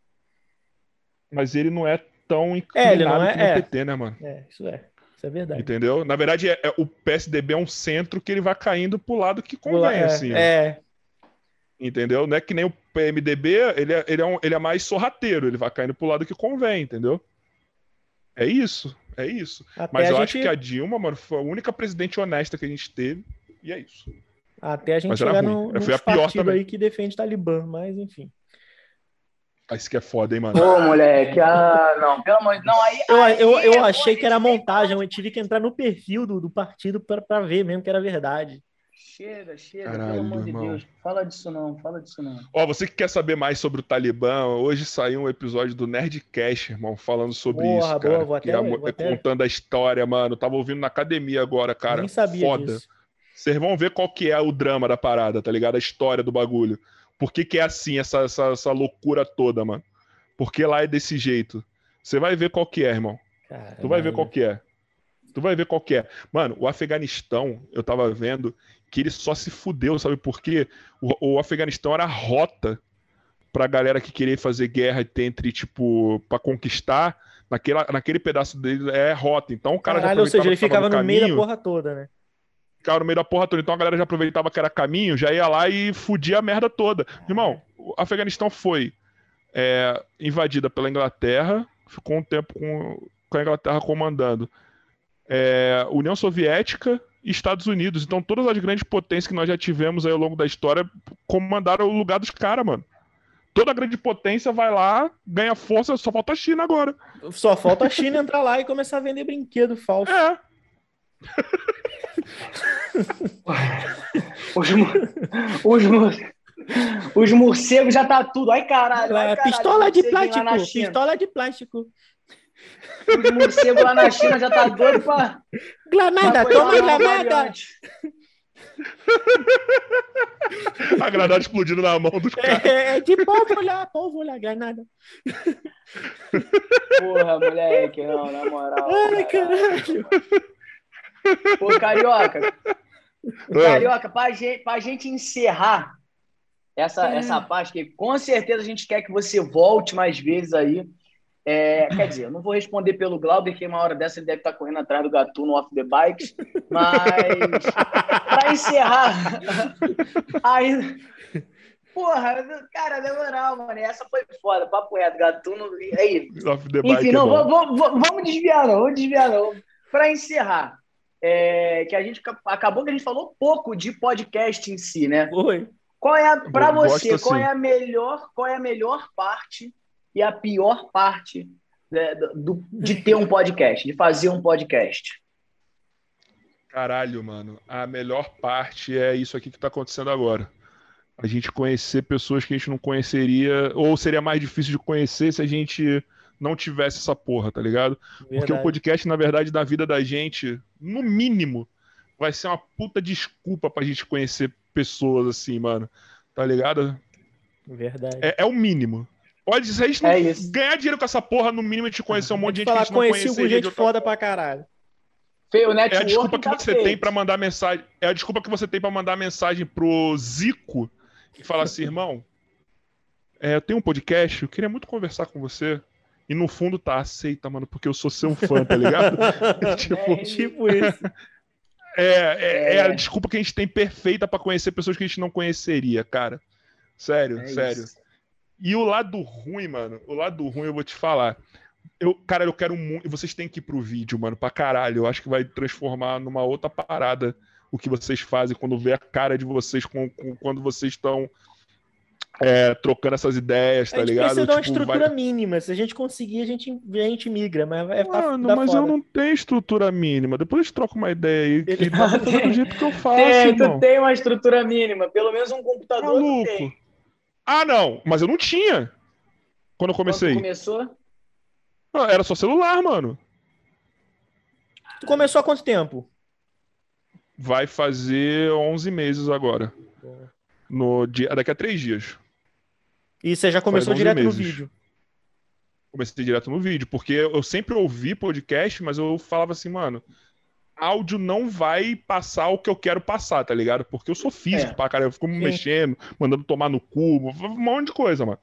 Mas ele não é tão É, ele não inclinado é- nem o é. PT, né, mano? É, isso é. Isso é verdade. Entendeu? Na verdade, é, é- o PSDB é um centro que ele vai caindo pro lado que convém, é, assim. é, Entendeu? Não é que nem o PMDB, ele é, ele, é um- ele é mais sorrateiro, ele vai caindo pro lado que convém, entendeu? É isso, é isso. até Mas eu gente, acho que a Dilma, mano, foi a única presidente honesta que a gente teve, e é isso. até a gente chegar no, Foi nos a pior partidos também. aí que defende Talibã, mas enfim. Ah, Isso que é foda, hein, mano? Pô, moleque. Ah, não, pelo amor de Deus. Não, aí. Eu, aí eu, eu é achei que era montagem, eu tive que entrar no perfil do, do partido pra pra ver mesmo que era verdade. Chega, chega, Caralho, pelo amor de. Deus. Fala disso não, fala disso não. Ó, você que quer saber mais sobre o Talibã, hoje saiu um episódio do Nerdcast, irmão, falando sobre Porra, isso, boa, cara. vou que até- é até- contando a história, mano. Tava ouvindo na academia agora, cara. Nem sabia Foda. disso. Vocês vão ver qual que é o drama da parada, tá ligado? A história do bagulho. Por que, que é assim, essa, essa, essa loucura toda, mano? Por que lá é desse jeito? Você vai ver qual que é, irmão. Tu vai ver qual que é. Tu vai ver qual que é. Mano, o Afeganistão, eu tava vendo que ele só se fudeu, sabe por quê? O, o Afeganistão era a rota pra galera que queria fazer guerra entre, tipo, pra conquistar. Naquela, naquele pedaço dele é rota. Então o cara Caralho, já ou seja, ele ficava no meio da porra toda, né? ficava no meio da porra toda. Então a galera já aproveitava que era caminho, já ia lá e fudia a merda toda. Irmão, o Afeganistão foi é, invadida pela Inglaterra, ficou um tempo com, com a Inglaterra comandando. É, União Soviética e Estados Unidos. Então todas as grandes potências que nós já tivemos aí ao longo da história comandaram o lugar dos caras, mano. Toda grande potência vai lá, ganha força, só falta a China agora. Só falta a China entrar lá e começar a vender brinquedo falso. É. *laughs* Os, os, os morcegos já tá tudo. Ai, caralho. ai, Lá, caralho, pistola de plástico, pistola de plástico. Os morcegos lá na China já tá doido pra. Granada, toma granada. A granada explodindo na mão dos caras. É, é de pode olhar, pode olhar, granada. Porra, moleque, não, na moral. Ai, cara. caralho. Pô, Carioca. Carioca, pra gente, pra gente encerrar essa, essa parte, que com certeza a gente quer que você volte mais vezes aí. É, quer dizer, eu não vou responder pelo Glauber, que uma hora dessa ele deve estar correndo atrás do Gatuno off the bikes, mas *laughs* para encerrar, *laughs* aí, porra, cara, na moral, mano, essa foi foda, papo reto, Gatuno, aí, Off the bike enfim, é não, bom. vamos, vamos, vamos desviar não, vamos desviar não. Para encerrar, é, que a gente acabou que a gente falou pouco de podcast em si, né? Foi. Qual é a, para Eu você, gosto qual assim. é a melhor, qual é a melhor parte e a pior parte né, do- de ter um podcast, de fazer um podcast? Caralho, mano. A melhor parte é isso aqui que tá acontecendo agora. A gente conhecer pessoas que a gente não conheceria, ou seria mais difícil de conhecer se a gente não tivesse essa porra, tá ligado? Porque o Verdade. podcast, na verdade, da vida da gente, no mínimo, vai ser uma puta desculpa pra gente conhecer pessoas assim, mano. Tá ligado? Verdade. É, é o mínimo. Pode, se a gente não É isso. ganhar dinheiro com essa porra, no mínimo a gente conhecer um monte de gente que a falar, gente não conheci conhecia. um gente foda pra caralho. Feio, É a desculpa que tá você feito. tem pra mandar mensagem. É a desculpa que você tem pra mandar mensagem pro Zico e falar assim, irmão, é, eu tenho um podcast, eu queria muito conversar com você. E no fundo tá, aceita, mano, porque eu sou seu fã, tá ligado? *laughs* *laughs* tipo, É, Tipo isso. é, *laughs* é, é É. a desculpa que a gente tem perfeita pra conhecer pessoas que a gente não conheceria, cara. Sério, É sério. isso. E o lado ruim, mano, o lado ruim eu vou te falar. Eu, cara, eu quero muito. Vocês têm que ir pro vídeo, mano, pra caralho. Eu acho que vai transformar numa outra parada o que vocês fazem quando vê a cara de vocês com, com- quando vocês estão é, trocando essas ideias, A tá gente ligado? precisa de uma Tipo, estrutura vai- mínima. Se a gente conseguir, a gente, a gente migra. Mas é Mano, tá mas eu não tenho estrutura mínima. Depois a gente troca uma ideia aí. Que pra fazer do jeito que eu faço, Tem, tu irmão. tem uma estrutura mínima, pelo menos um computador tu Maluco. tem. Ah, não. Mas eu não tinha. Quando eu Quando comecei. tu começou? Ah, Era só celular, mano. Tu começou há quanto tempo? Vai fazer 11 meses agora. No dia, daqui a três dias. E você já começou 11 direto no meses. vídeo. Comecei direto no vídeo, porque eu sempre ouvi podcast, mas eu falava assim, mano, áudio não vai passar o que eu quero passar, tá ligado? Porque eu sou físico É. pra caralho, eu fico me Sim. mexendo, mandando tomar no cubo, um monte de coisa, mano.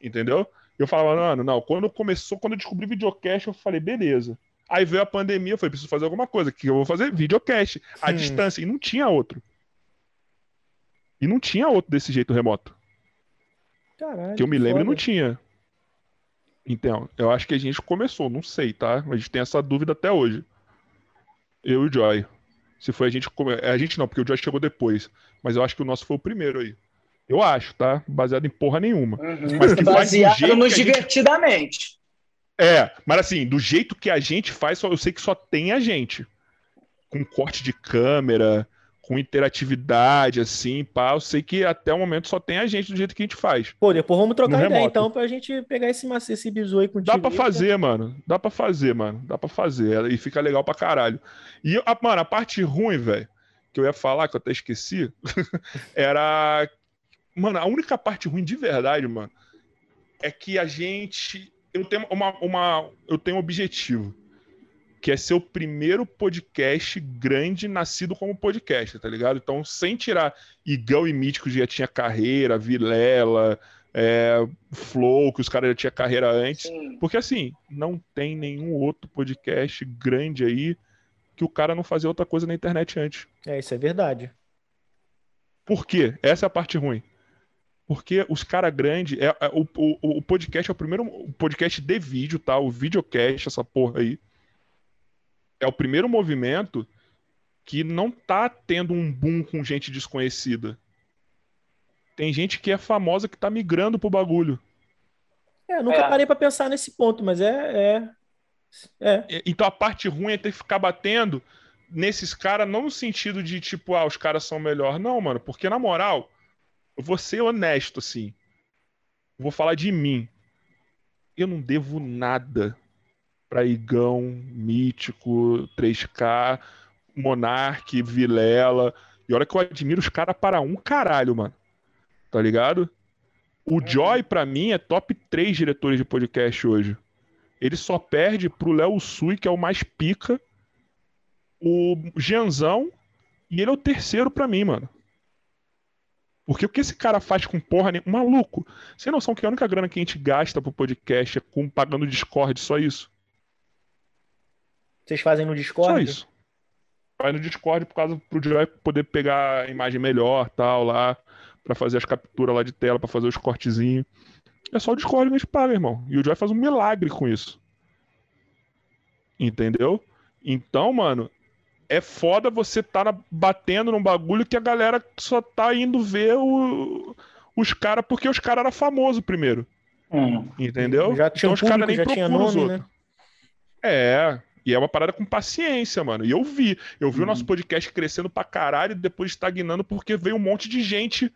Entendeu? Eu falava, mano, não, quando começou, quando eu descobri videocast, eu falei, beleza. Aí veio a pandemia, eu falei, preciso fazer alguma coisa. O que eu vou fazer? Videocast. À Sim. distância. E não tinha outro. E não tinha outro desse jeito remoto. Caralho. Que eu me lembro, foda. não tinha. Então, eu acho que a gente começou, não sei, tá? A gente tem essa dúvida até hoje. Eu e o Joy. Se foi a gente. come- A gente não, porque o Joy chegou depois. Mas eu acho que o nosso foi o primeiro aí. Eu acho, tá? Baseado em porra nenhuma. Mas que faz do Baseado jeito no que a gente- divertidamente. É, mas assim, do jeito que a gente faz, só- eu sei que só tem a gente. Com corte de câmera, com interatividade, assim, pá. Eu sei que até o momento só tem a gente do jeito que a gente faz. Pô, depois vamos trocar No ideia, remoto. então, pra gente pegar esse, esse bizu aí contigo. Dá pra fazer, mano. Dá pra fazer, mano. Dá pra fazer. E fica legal pra caralho. E, a, mano, a parte ruim, velho, que eu ia falar, que eu até esqueci, *laughs* era. Mano, a única parte ruim de verdade, mano, é que a gente. Eu tenho uma, uma. Eu tenho um objetivo. Que é ser o primeiro podcast grande nascido como podcast, tá ligado? Então, sem tirar Igão e Mítico já tinha carreira, Vilela, é, Flow, que os caras já tinham carreira antes. Sim. Porque assim, não tem nenhum outro podcast grande aí que o cara não fazia outra coisa na internet antes. É, isso é verdade. Por quê? Essa é a parte ruim. Porque os caras grandes. É, é- o, o, o podcast é o primeiro o podcast de vídeo, tá? O videocast, essa porra aí. É o primeiro movimento que não tá tendo um boom com gente desconhecida. Tem gente que é famosa que tá migrando pro bagulho. É, eu nunca É. parei pra pensar nesse ponto, mas é. É. é. Então a parte ruim é ter que ficar batendo nesses caras, não no sentido de tipo, ah, os caras são melhor. Não, mano, porque na moral, eu vou ser honesto, assim. Eu vou falar de mim. Eu não devo nada pra Igão, Mítico, 3K, Monark, Vilela. E olha que eu admiro os caras para um caralho, mano. Tá ligado? O Joy, pra mim, é top 3 diretores de podcast hoje. Ele só perde pro Léo Sui, que é o mais pica, o Gianzão, e ele é o terceiro pra mim, mano. Porque o que esse cara faz com porra nenhuma? Maluco. Sem noção que a única grana que a gente gasta pro podcast é com, pagando Discord, só isso. Vocês fazem no Só Discord? isso. Vai no Discord por causa pro Joy poder pegar a imagem melhor, tal, lá, pra fazer as capturas lá de tela, pra fazer os cortezinhos. É só o Discord que a gente paga, irmão. E o Joy faz um milagre com isso. Entendeu? Então, mano, é foda você tá na- batendo num bagulho que a galera só tá indo ver o- os caras porque os caras eram famosos primeiro. Hum. Entendeu? Já tinha então um os caras nem já tinha os nome, outros. né? É, e é uma parada com paciência, mano. E eu vi. Eu vi o Uhum. nosso podcast crescendo pra caralho e depois estagnando porque veio um monte de gente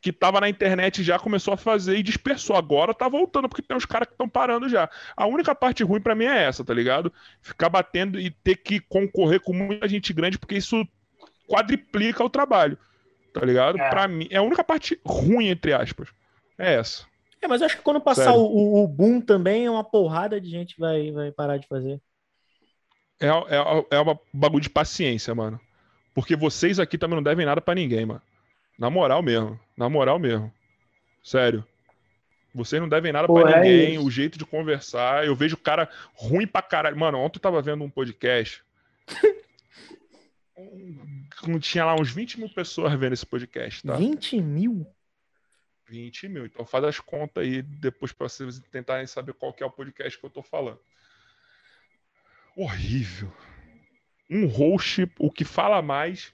que tava na internet já começou a fazer e dispersou. Agora tá voltando, porque tem uns caras que estão parando já. A única parte ruim pra mim é essa, tá ligado? Ficar batendo e ter que concorrer com muita gente grande, porque isso quadriplica o trabalho. Tá ligado? É. Pra mim, é a única parte ruim, entre aspas. É essa. É, mas eu acho que quando passar o, o boom também, é uma porrada de gente vai, vai parar de fazer. É, é, é um bagulho de paciência, mano. Porque vocês aqui também não devem nada pra ninguém, mano. Na moral mesmo. Na moral mesmo. Sério. Vocês não devem nada Pô, pra é ninguém. isso. o jeito de conversar. Eu vejo o cara ruim pra caralho. Mano, ontem eu tava vendo um podcast. *laughs* Tinha lá uns 20 mil pessoas vendo esse podcast, tá? 20 mil? 20 mil. Então faz as contas aí depois pra vocês tentarem saber qual que é o podcast que eu tô falando. Horrível. Um host, o que fala mais,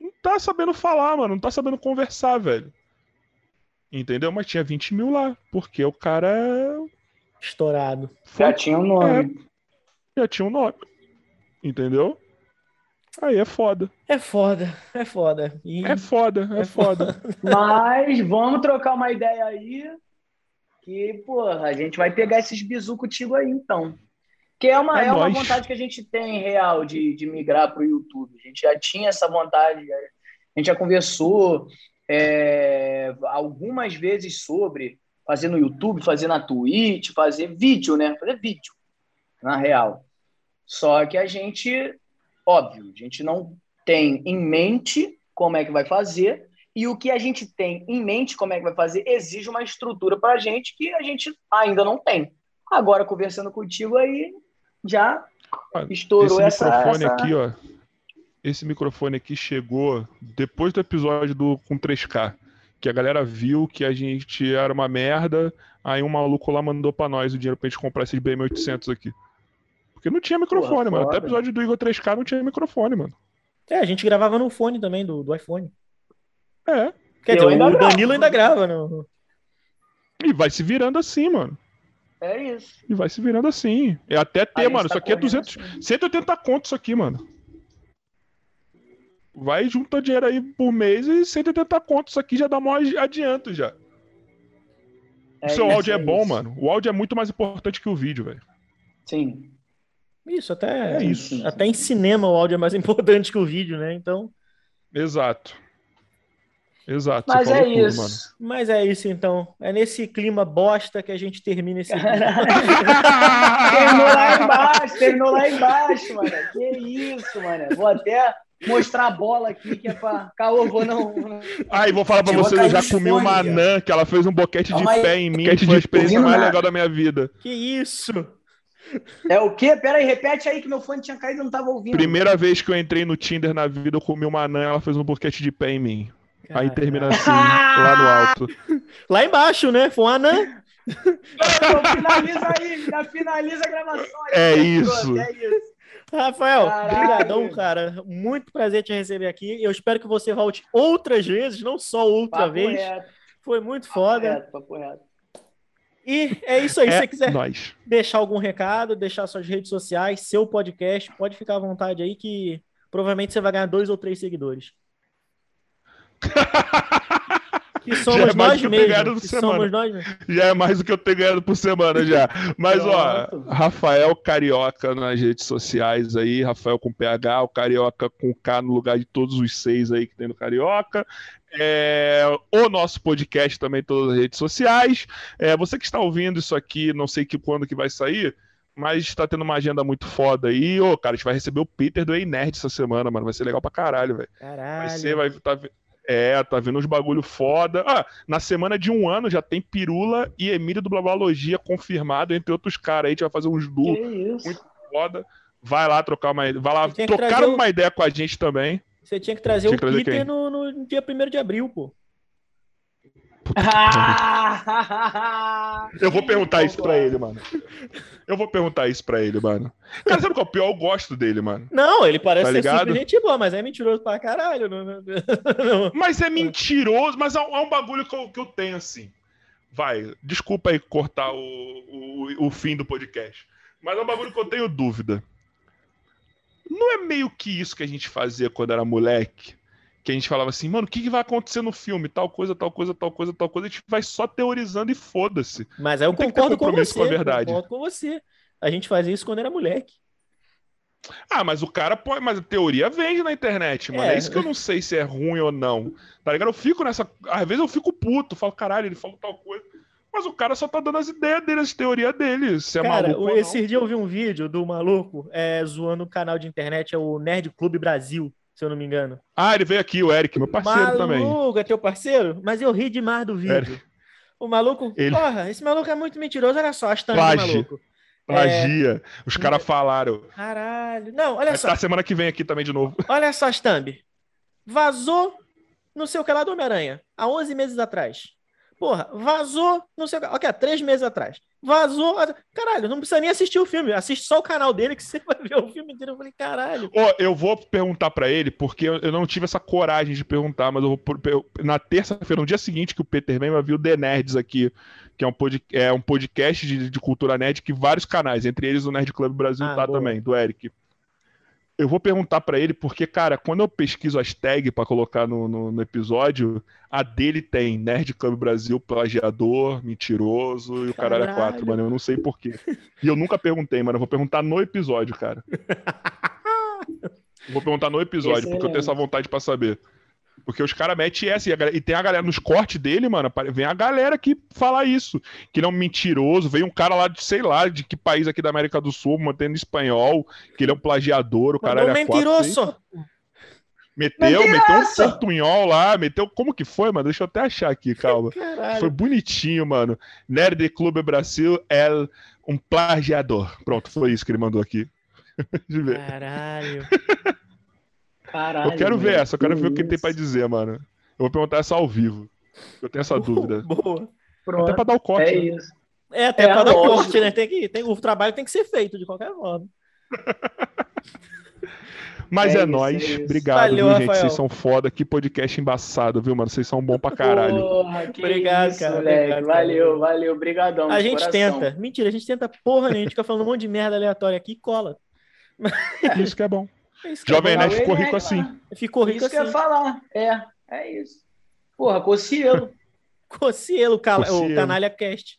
não tá sabendo falar, mano. Não tá sabendo conversar, velho. Entendeu? Mas tinha 20 mil lá. Porque o cara é- Estourado. foi, Já tinha um nome. já tinha um nome. Entendeu? Aí é foda. É foda, é foda. E É foda, é, É foda. *laughs* Mas vamos trocar uma ideia aí. Que, porra, a gente vai pegar esses bizu contigo aí, então. Que é uma, É é uma vontade que a gente tem real de, de migrar para o YouTube. A gente já tinha essa vontade, a gente já conversou é, algumas vezes sobre fazer no YouTube, fazer na Twitch, fazer vídeo, né? Fazer vídeo, na real. Só que a gente, óbvio, a gente não tem em mente como é que vai fazer, e o que a gente tem em mente como é que vai fazer exige uma estrutura para a gente que a gente ainda não tem. Agora, conversando contigo aí, já Mano, estourou Esse essa, microfone essa- aqui, ó. Esse microfone aqui chegou depois do episódio do com 3K. Que a galera viu que a gente era uma merda. Aí um maluco lá mandou pra nós o dinheiro pra gente comprar esses BM800 aqui. Porque não tinha microfone, Porra, mano. Até episódio do Igor 3K não tinha microfone, mano. É, a gente gravava no fone também, do, do iPhone. É. Quer dizer, ainda o gravo. Danilo ainda grava. No... E vai se virando assim, mano. É isso. E vai se virando assim. É até ter, mano. tá Isso aqui é correndo 200, assim. 180 conto isso aqui, mano. Vai juntar dinheiro aí por mês e 180 conto. Isso aqui já dá maior adianto já. É o seu isso, áudio é, é bom, isso. mano. O áudio é muito mais importante que o vídeo, velho. Sim. Isso, até, É isso. até em cinema o áudio é mais *laughs* importante que o vídeo, né? Então. Exato. Exato. Mas é tudo, isso. mano. Mas é isso, então. É nesse clima bosta que a gente termina esse vídeo. *laughs* Terminou lá embaixo, terminou lá embaixo, mano. Que isso, mano. Vou até mostrar a bola aqui, que é pra. Caô, vou não. Ah, e vou falar pra a vocês, eu já comi uma anã que ela fez um boquete de pé em mim. Boquete Foi a de experiência mais legal da minha vida. que isso? É o quê? Pera aí, repete aí que meu fone tinha caído e não tava ouvindo. Primeira vez que eu entrei no Tinder na vida, eu comi uma anã, ela fez um boquete de pé em mim. Aí termina assim, lá no alto. *laughs* Lá embaixo, né? Foi um anã. Finaliza aí, já finaliza a gravação aí. É isso. É isso. Rafael, Caralho. brigadão, cara. Muito prazer te receber aqui. Eu espero que você volte outras vezes, não só outra Papo vez. reto, Foi muito papo foda. reto, papo reto. E é isso aí. Se você É quiser nóis. deixar algum recado, deixar suas redes sociais, seu podcast, pode ficar à vontade aí que provavelmente você vai ganhar dois ou três seguidores. *laughs* Que somos é mais nós do que eu tenho ganhado mesmos. por Que semana. somos nós mesmos. Já é mais do que eu tenho ganhado por semana já. Mas, ó, Rafael Carioca nas redes sociais aí, Rafael com PH, o Carioca com K no lugar de todos os seis aí que tem no Carioca. É, o nosso podcast também em todas as redes sociais. É, você que está ouvindo isso aqui, não sei que quando que vai sair, mas está tendo uma agenda muito foda aí. Ô, cara, a gente vai receber o Peter do Ei Nerd essa semana, mano. Vai ser legal pra caralho, velho. Vai Caralho. ser, vai tá, é, tá vindo uns bagulho foda. Ah, na semana de um ano já tem Pirula e Emílio do Blabologia confirmado, entre outros caras aí. A gente vai fazer uns duos muito foda. Vai lá trocar uma Vai lá trocar uma ideia com a gente também. Você tinha que trazer Tinha o que trazer Peter no, no dia 1 de abril, pô. *laughs* Eu vou perguntar isso pra ele, mano. Eu vou perguntar isso pra ele, mano. Cara, sabe qual é o pior? Eu gosto dele, mano. Não, ele parece Tá ser ligado? super gente boa, mas é mentiroso pra caralho. Não, não, não. *laughs* Mas é mentiroso, mas é um, é um bagulho que eu, que eu tenho assim. Vai, desculpa aí cortar o, o, o fim do podcast. Mas é um bagulho que eu tenho dúvida. Não é meio que isso que a gente fazia quando era moleque? Que a gente falava assim, mano, o que, que vai acontecer no filme? Tal coisa, tal coisa, tal coisa, tal coisa. A gente vai só teorizando e foda-se. Mas aí eu Não concordo com você. com a verdade. Concordo com você. A gente fazia isso quando era moleque. Ah, mas o cara pode. Mas a teoria vende na internet, mano. É. É. isso que eu não sei se é ruim ou não. Tá ligado? Eu fico nessa. Às vezes eu fico puto, falo, caralho, ele falou tal coisa. Mas o cara só tá dando as ideias dele, as teorias dele. Se é Cara, maluco. ou esse dia eu vi um vídeo do maluco é, zoando o canal de internet, é o Nerd Clube Brasil, se eu não me engano. Ah, ele veio aqui, o Eric, meu parceiro também. Maluco, é teu parceiro? Mas eu ri demais do vídeo. Sério? O maluco, Ele- porra, esse maluco é muito mentiroso. Olha só, as thumb do Plagia. maluco. Plagia. Os caras falaram. Caralho. Não, olha Vai só. estar semana que vem aqui também de novo. *laughs* Olha só thumb. Vazou não sei o que lá do Homem-Aranha, há 11 meses atrás. Porra, vazou não sei o que, ok, há 3 meses atrás. Vazou. Caralho, não precisa nem assistir o filme. Assiste só o canal dele que *laughs* você vai ver o filme inteiro. Eu falei, caralho. Ó, eu vou perguntar pra ele, porque eu não tive essa coragem de perguntar, mas eu vou. na terça-feira, no dia seguinte que o Peter vem, vai vir o The Nerds aqui, que é um, pod, é um podcast de, de cultura nerd que vários canais, entre eles o Nerd Club Brasil Ah, tá boa. também, do Eric. Eu vou perguntar pra ele, porque, cara, quando eu pesquiso as tags pra colocar no, no, no episódio, a dele tem Nerd Club Brasil, plagiador, mentiroso e o caralho é quatro, mano. Eu não sei porquê. E eu nunca perguntei, mano. Eu vou perguntar no episódio, cara. *laughs* Vou perguntar no episódio, porque eu tenho Excelente. essa vontade pra saber. Porque os caras metem essa e, a e tem a galera nos cortes dele, mano. Vem a galera que fala isso. Que ele é um mentiroso. Veio um cara lá de, sei lá, de que país aqui da América do Sul, mantendo espanhol, que ele é um plagiador, o Mandou é quatro. sei. mentiroso. Meteu, meteu um Mentiroso! portunhol lá, meteu. Como que foi, mano? Deixa eu até achar aqui, calma. Caralho. Foi bonitinho, mano. Nerd Clube Brasil é um plagiador. Pronto, foi isso que ele mandou aqui. *laughs* Caralho. *laughs* Caralho. Eu quero ver essa, eu quero ver o que ele tem pra dizer, mano. Eu vou perguntar essa ao vivo. Eu tenho essa *laughs* dúvida. Boa. Pronto. Até pra dar o corte. É né? isso. É, até É, pra dar o corte, né? Tem que, tem, o trabalho tem que ser feito de qualquer forma. *laughs* Mas É é, isso, nóis. é. Obrigado, Valeu, viu, gente? Rafael. Vocês são foda. Que podcast embaçado, viu, mano? Vocês são bom pra caralho. Porra, que Obrigado, isso, cara, obrigado, cara. valeu, valeu. Brigadão. A gente coração. tenta. Mentira, a gente tenta porra nenhuma. A gente fica falando um monte de merda aleatória aqui e cola. *laughs* Isso que é bom. Isso que é Jovem. Nerd ficou rico é, assim. Ficou rico Isso que eu ia assim. falar. É, é isso. Porra, Cocielo. *laughs* Cocielo, cala- o Cocielo. Canalha Cast.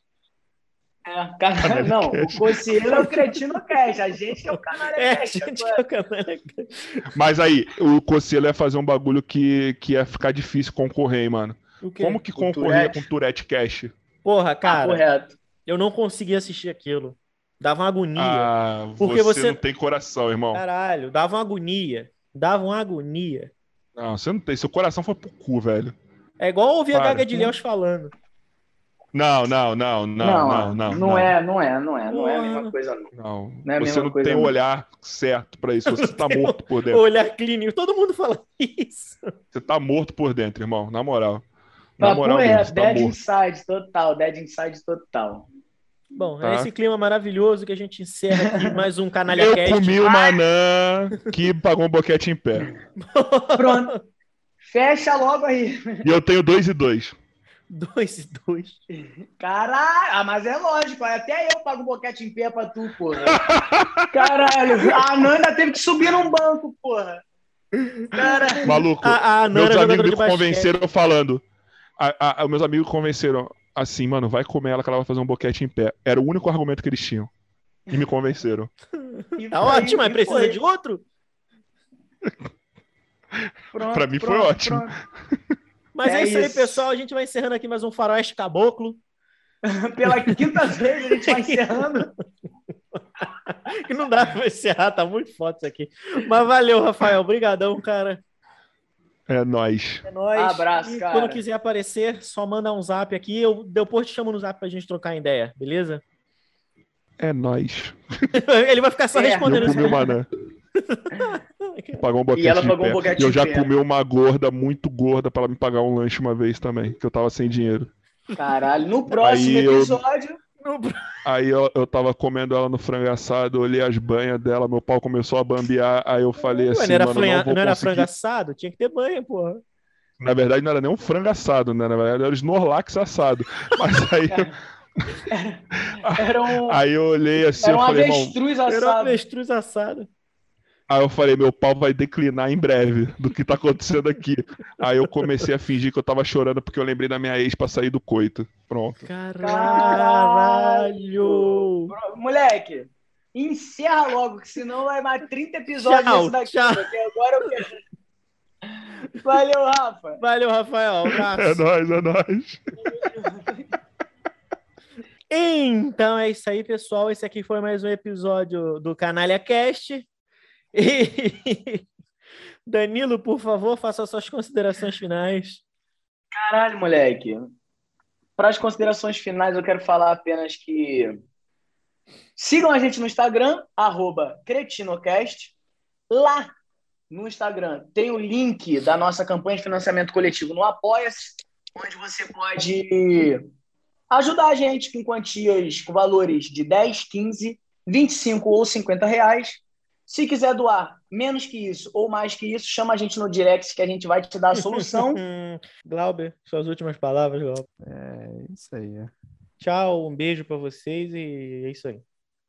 É, cara, não, o Cocielo é o Cretino Cash. A gente que é o Canalha *laughs* É, a Cash. gente agora. é o Canalha Cast. Mas aí, o Cocielo ia fazer um bagulho que, que ia ficar difícil concorrer, hein, mano. Como que concorria com o Tourette Cash? Porra, Ah, cara, correto. eu não conseguia assistir aquilo. Dava uma agonia. Ah, Porque você, você- não tem coração, irmão. Caralho, dava uma agonia. Dava uma agonia. Não, você não tem. Seu coração foi pro cu, velho. É igual ouvir a Para. Gaga de Leos falando. Não, não, não, não, não, não. não, é, não é, não é, não é a mesma coisa, não. Não, Não é a você mesma não coisa, tem o olhar certo pra isso. Você tá *laughs* morto por dentro. Olhar clínico. Todo mundo fala *laughs* isso. Você tá morto por dentro, irmão. Na moral. Na Papo moral, é, mesmo, tá Dead morto. Inside total, Dead Inside total. Bom, Tá. é esse clima maravilhoso que a gente encerra aqui *laughs* mais um Canalha Eu Cast. comi o manã que pagou um boquete em pé. *laughs* Pronto. Fecha logo aí. E eu tenho dois e dois. Dois e dois. Caralho, ah, mas é lógico, até eu pago boquete em pé pra tu, porra. Caralho, a Nanda teve que subir num banco, porra. Caralho. Maluco, A, a meus é amigos me basquete. convenceram falando. A, a, meus amigos convenceram assim, mano, vai comer ela que ela vai fazer um boquete em pé. Era o único argumento que eles tinham. E me convenceram. *laughs* tá ótimo, mas precisa foi. de outro? *laughs* Pronto, pra mim pronto, foi ótimo. Pronto. Mas é, é isso aí, pessoal. A gente vai encerrando aqui mais um Faroeste Caboclo. *laughs* Pela quinta vez a gente vai encerrando. que não dá pra encerrar, tá muito forte isso aqui. Mas valeu, Rafael. Obrigadão, cara. É nóis. É nóis. Abraço, e cara. Quando quiser aparecer, só manda um zap aqui. Eu depois te chamo no zap pra gente trocar ideia, beleza? É nóis. *laughs* Ele vai ficar só é. respondendo eu comi *laughs* uma, né? Pagou um boquete e ela pagou um boquete E eu já comi uma gorda, muito gorda, para ela me pagar um lanche uma vez também, que eu tava sem dinheiro. Caralho, no próximo Aí episódio. Eu... Aí eu, eu tava comendo ela no frango assado, olhei as banhas dela, meu pau começou a bambear, aí eu falei assim, não era, mano, franha, não, não era frango assado? Tinha que ter banha, porra. Na verdade não era nem um frango assado, né? Na verdade era o Snorlax assado. Mas *laughs* aí... *laughs* Era um... Aí eu olhei assim, era um falei, avestruz assado. Era um avestruz assado. Aí eu falei, meu pau vai declinar em breve do que tá acontecendo aqui. Aí eu comecei a fingir que eu tava chorando porque eu lembrei da minha ex pra sair do coito. Pronto. Caralho! Moleque, encerra logo, que senão vai mais 30 episódios tchau, daqui. Tchau. Porque agora eu quero... Valeu, Rafa. Valeu, Rafael. É nóis, é nóis. Então é isso aí, pessoal. Esse aqui foi mais um episódio do Canalha Cast. *laughs* Danilo, por favor, faça suas considerações finais. Caralho, moleque. Para as considerações finais, eu quero falar apenas que sigam a gente no Instagram, cretinocast. Lá no Instagram tem o link da nossa campanha de financiamento coletivo no Apoia-se, onde você pode ajudar a gente com quantias, com valores de 10, 15, 25 ou 50 reais se quiser doar menos que isso ou mais que isso, chama a gente no direct que a gente vai te dar a solução. *laughs* Glauber, suas últimas palavras, Glauber. É isso aí. É. Tchau, um beijo para vocês e é isso aí.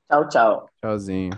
Tchau, tchau. Tchauzinho.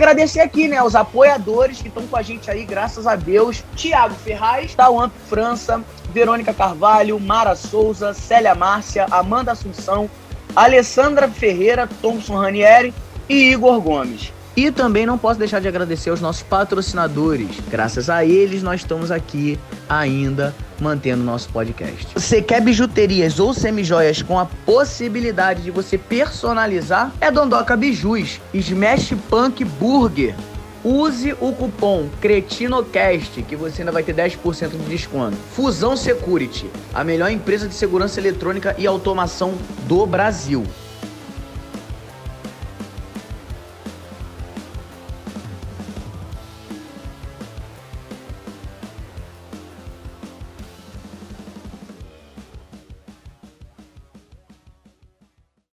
Agradecer aqui, né, os apoiadores que estão com a gente aí, graças a Deus. Tiago Ferraz, Tauan França, Verônica Carvalho, Mara Souza, Célia Márcia, Amanda Assunção, Alessandra Ferreira, Thompson Ranieri e Igor Gomes. E também não posso deixar de agradecer aos nossos patrocinadores. Graças a eles, nós estamos aqui ainda mantendo nosso podcast. Você quer bijuterias ou semijoias com a possibilidade de você personalizar? É Dondoca Bijus, Smash Punk Burger. Use o cupom CRETINOCAST que você ainda vai ter 10% de desconto. Fusão Security, a melhor empresa de segurança eletrônica e automação do Brasil.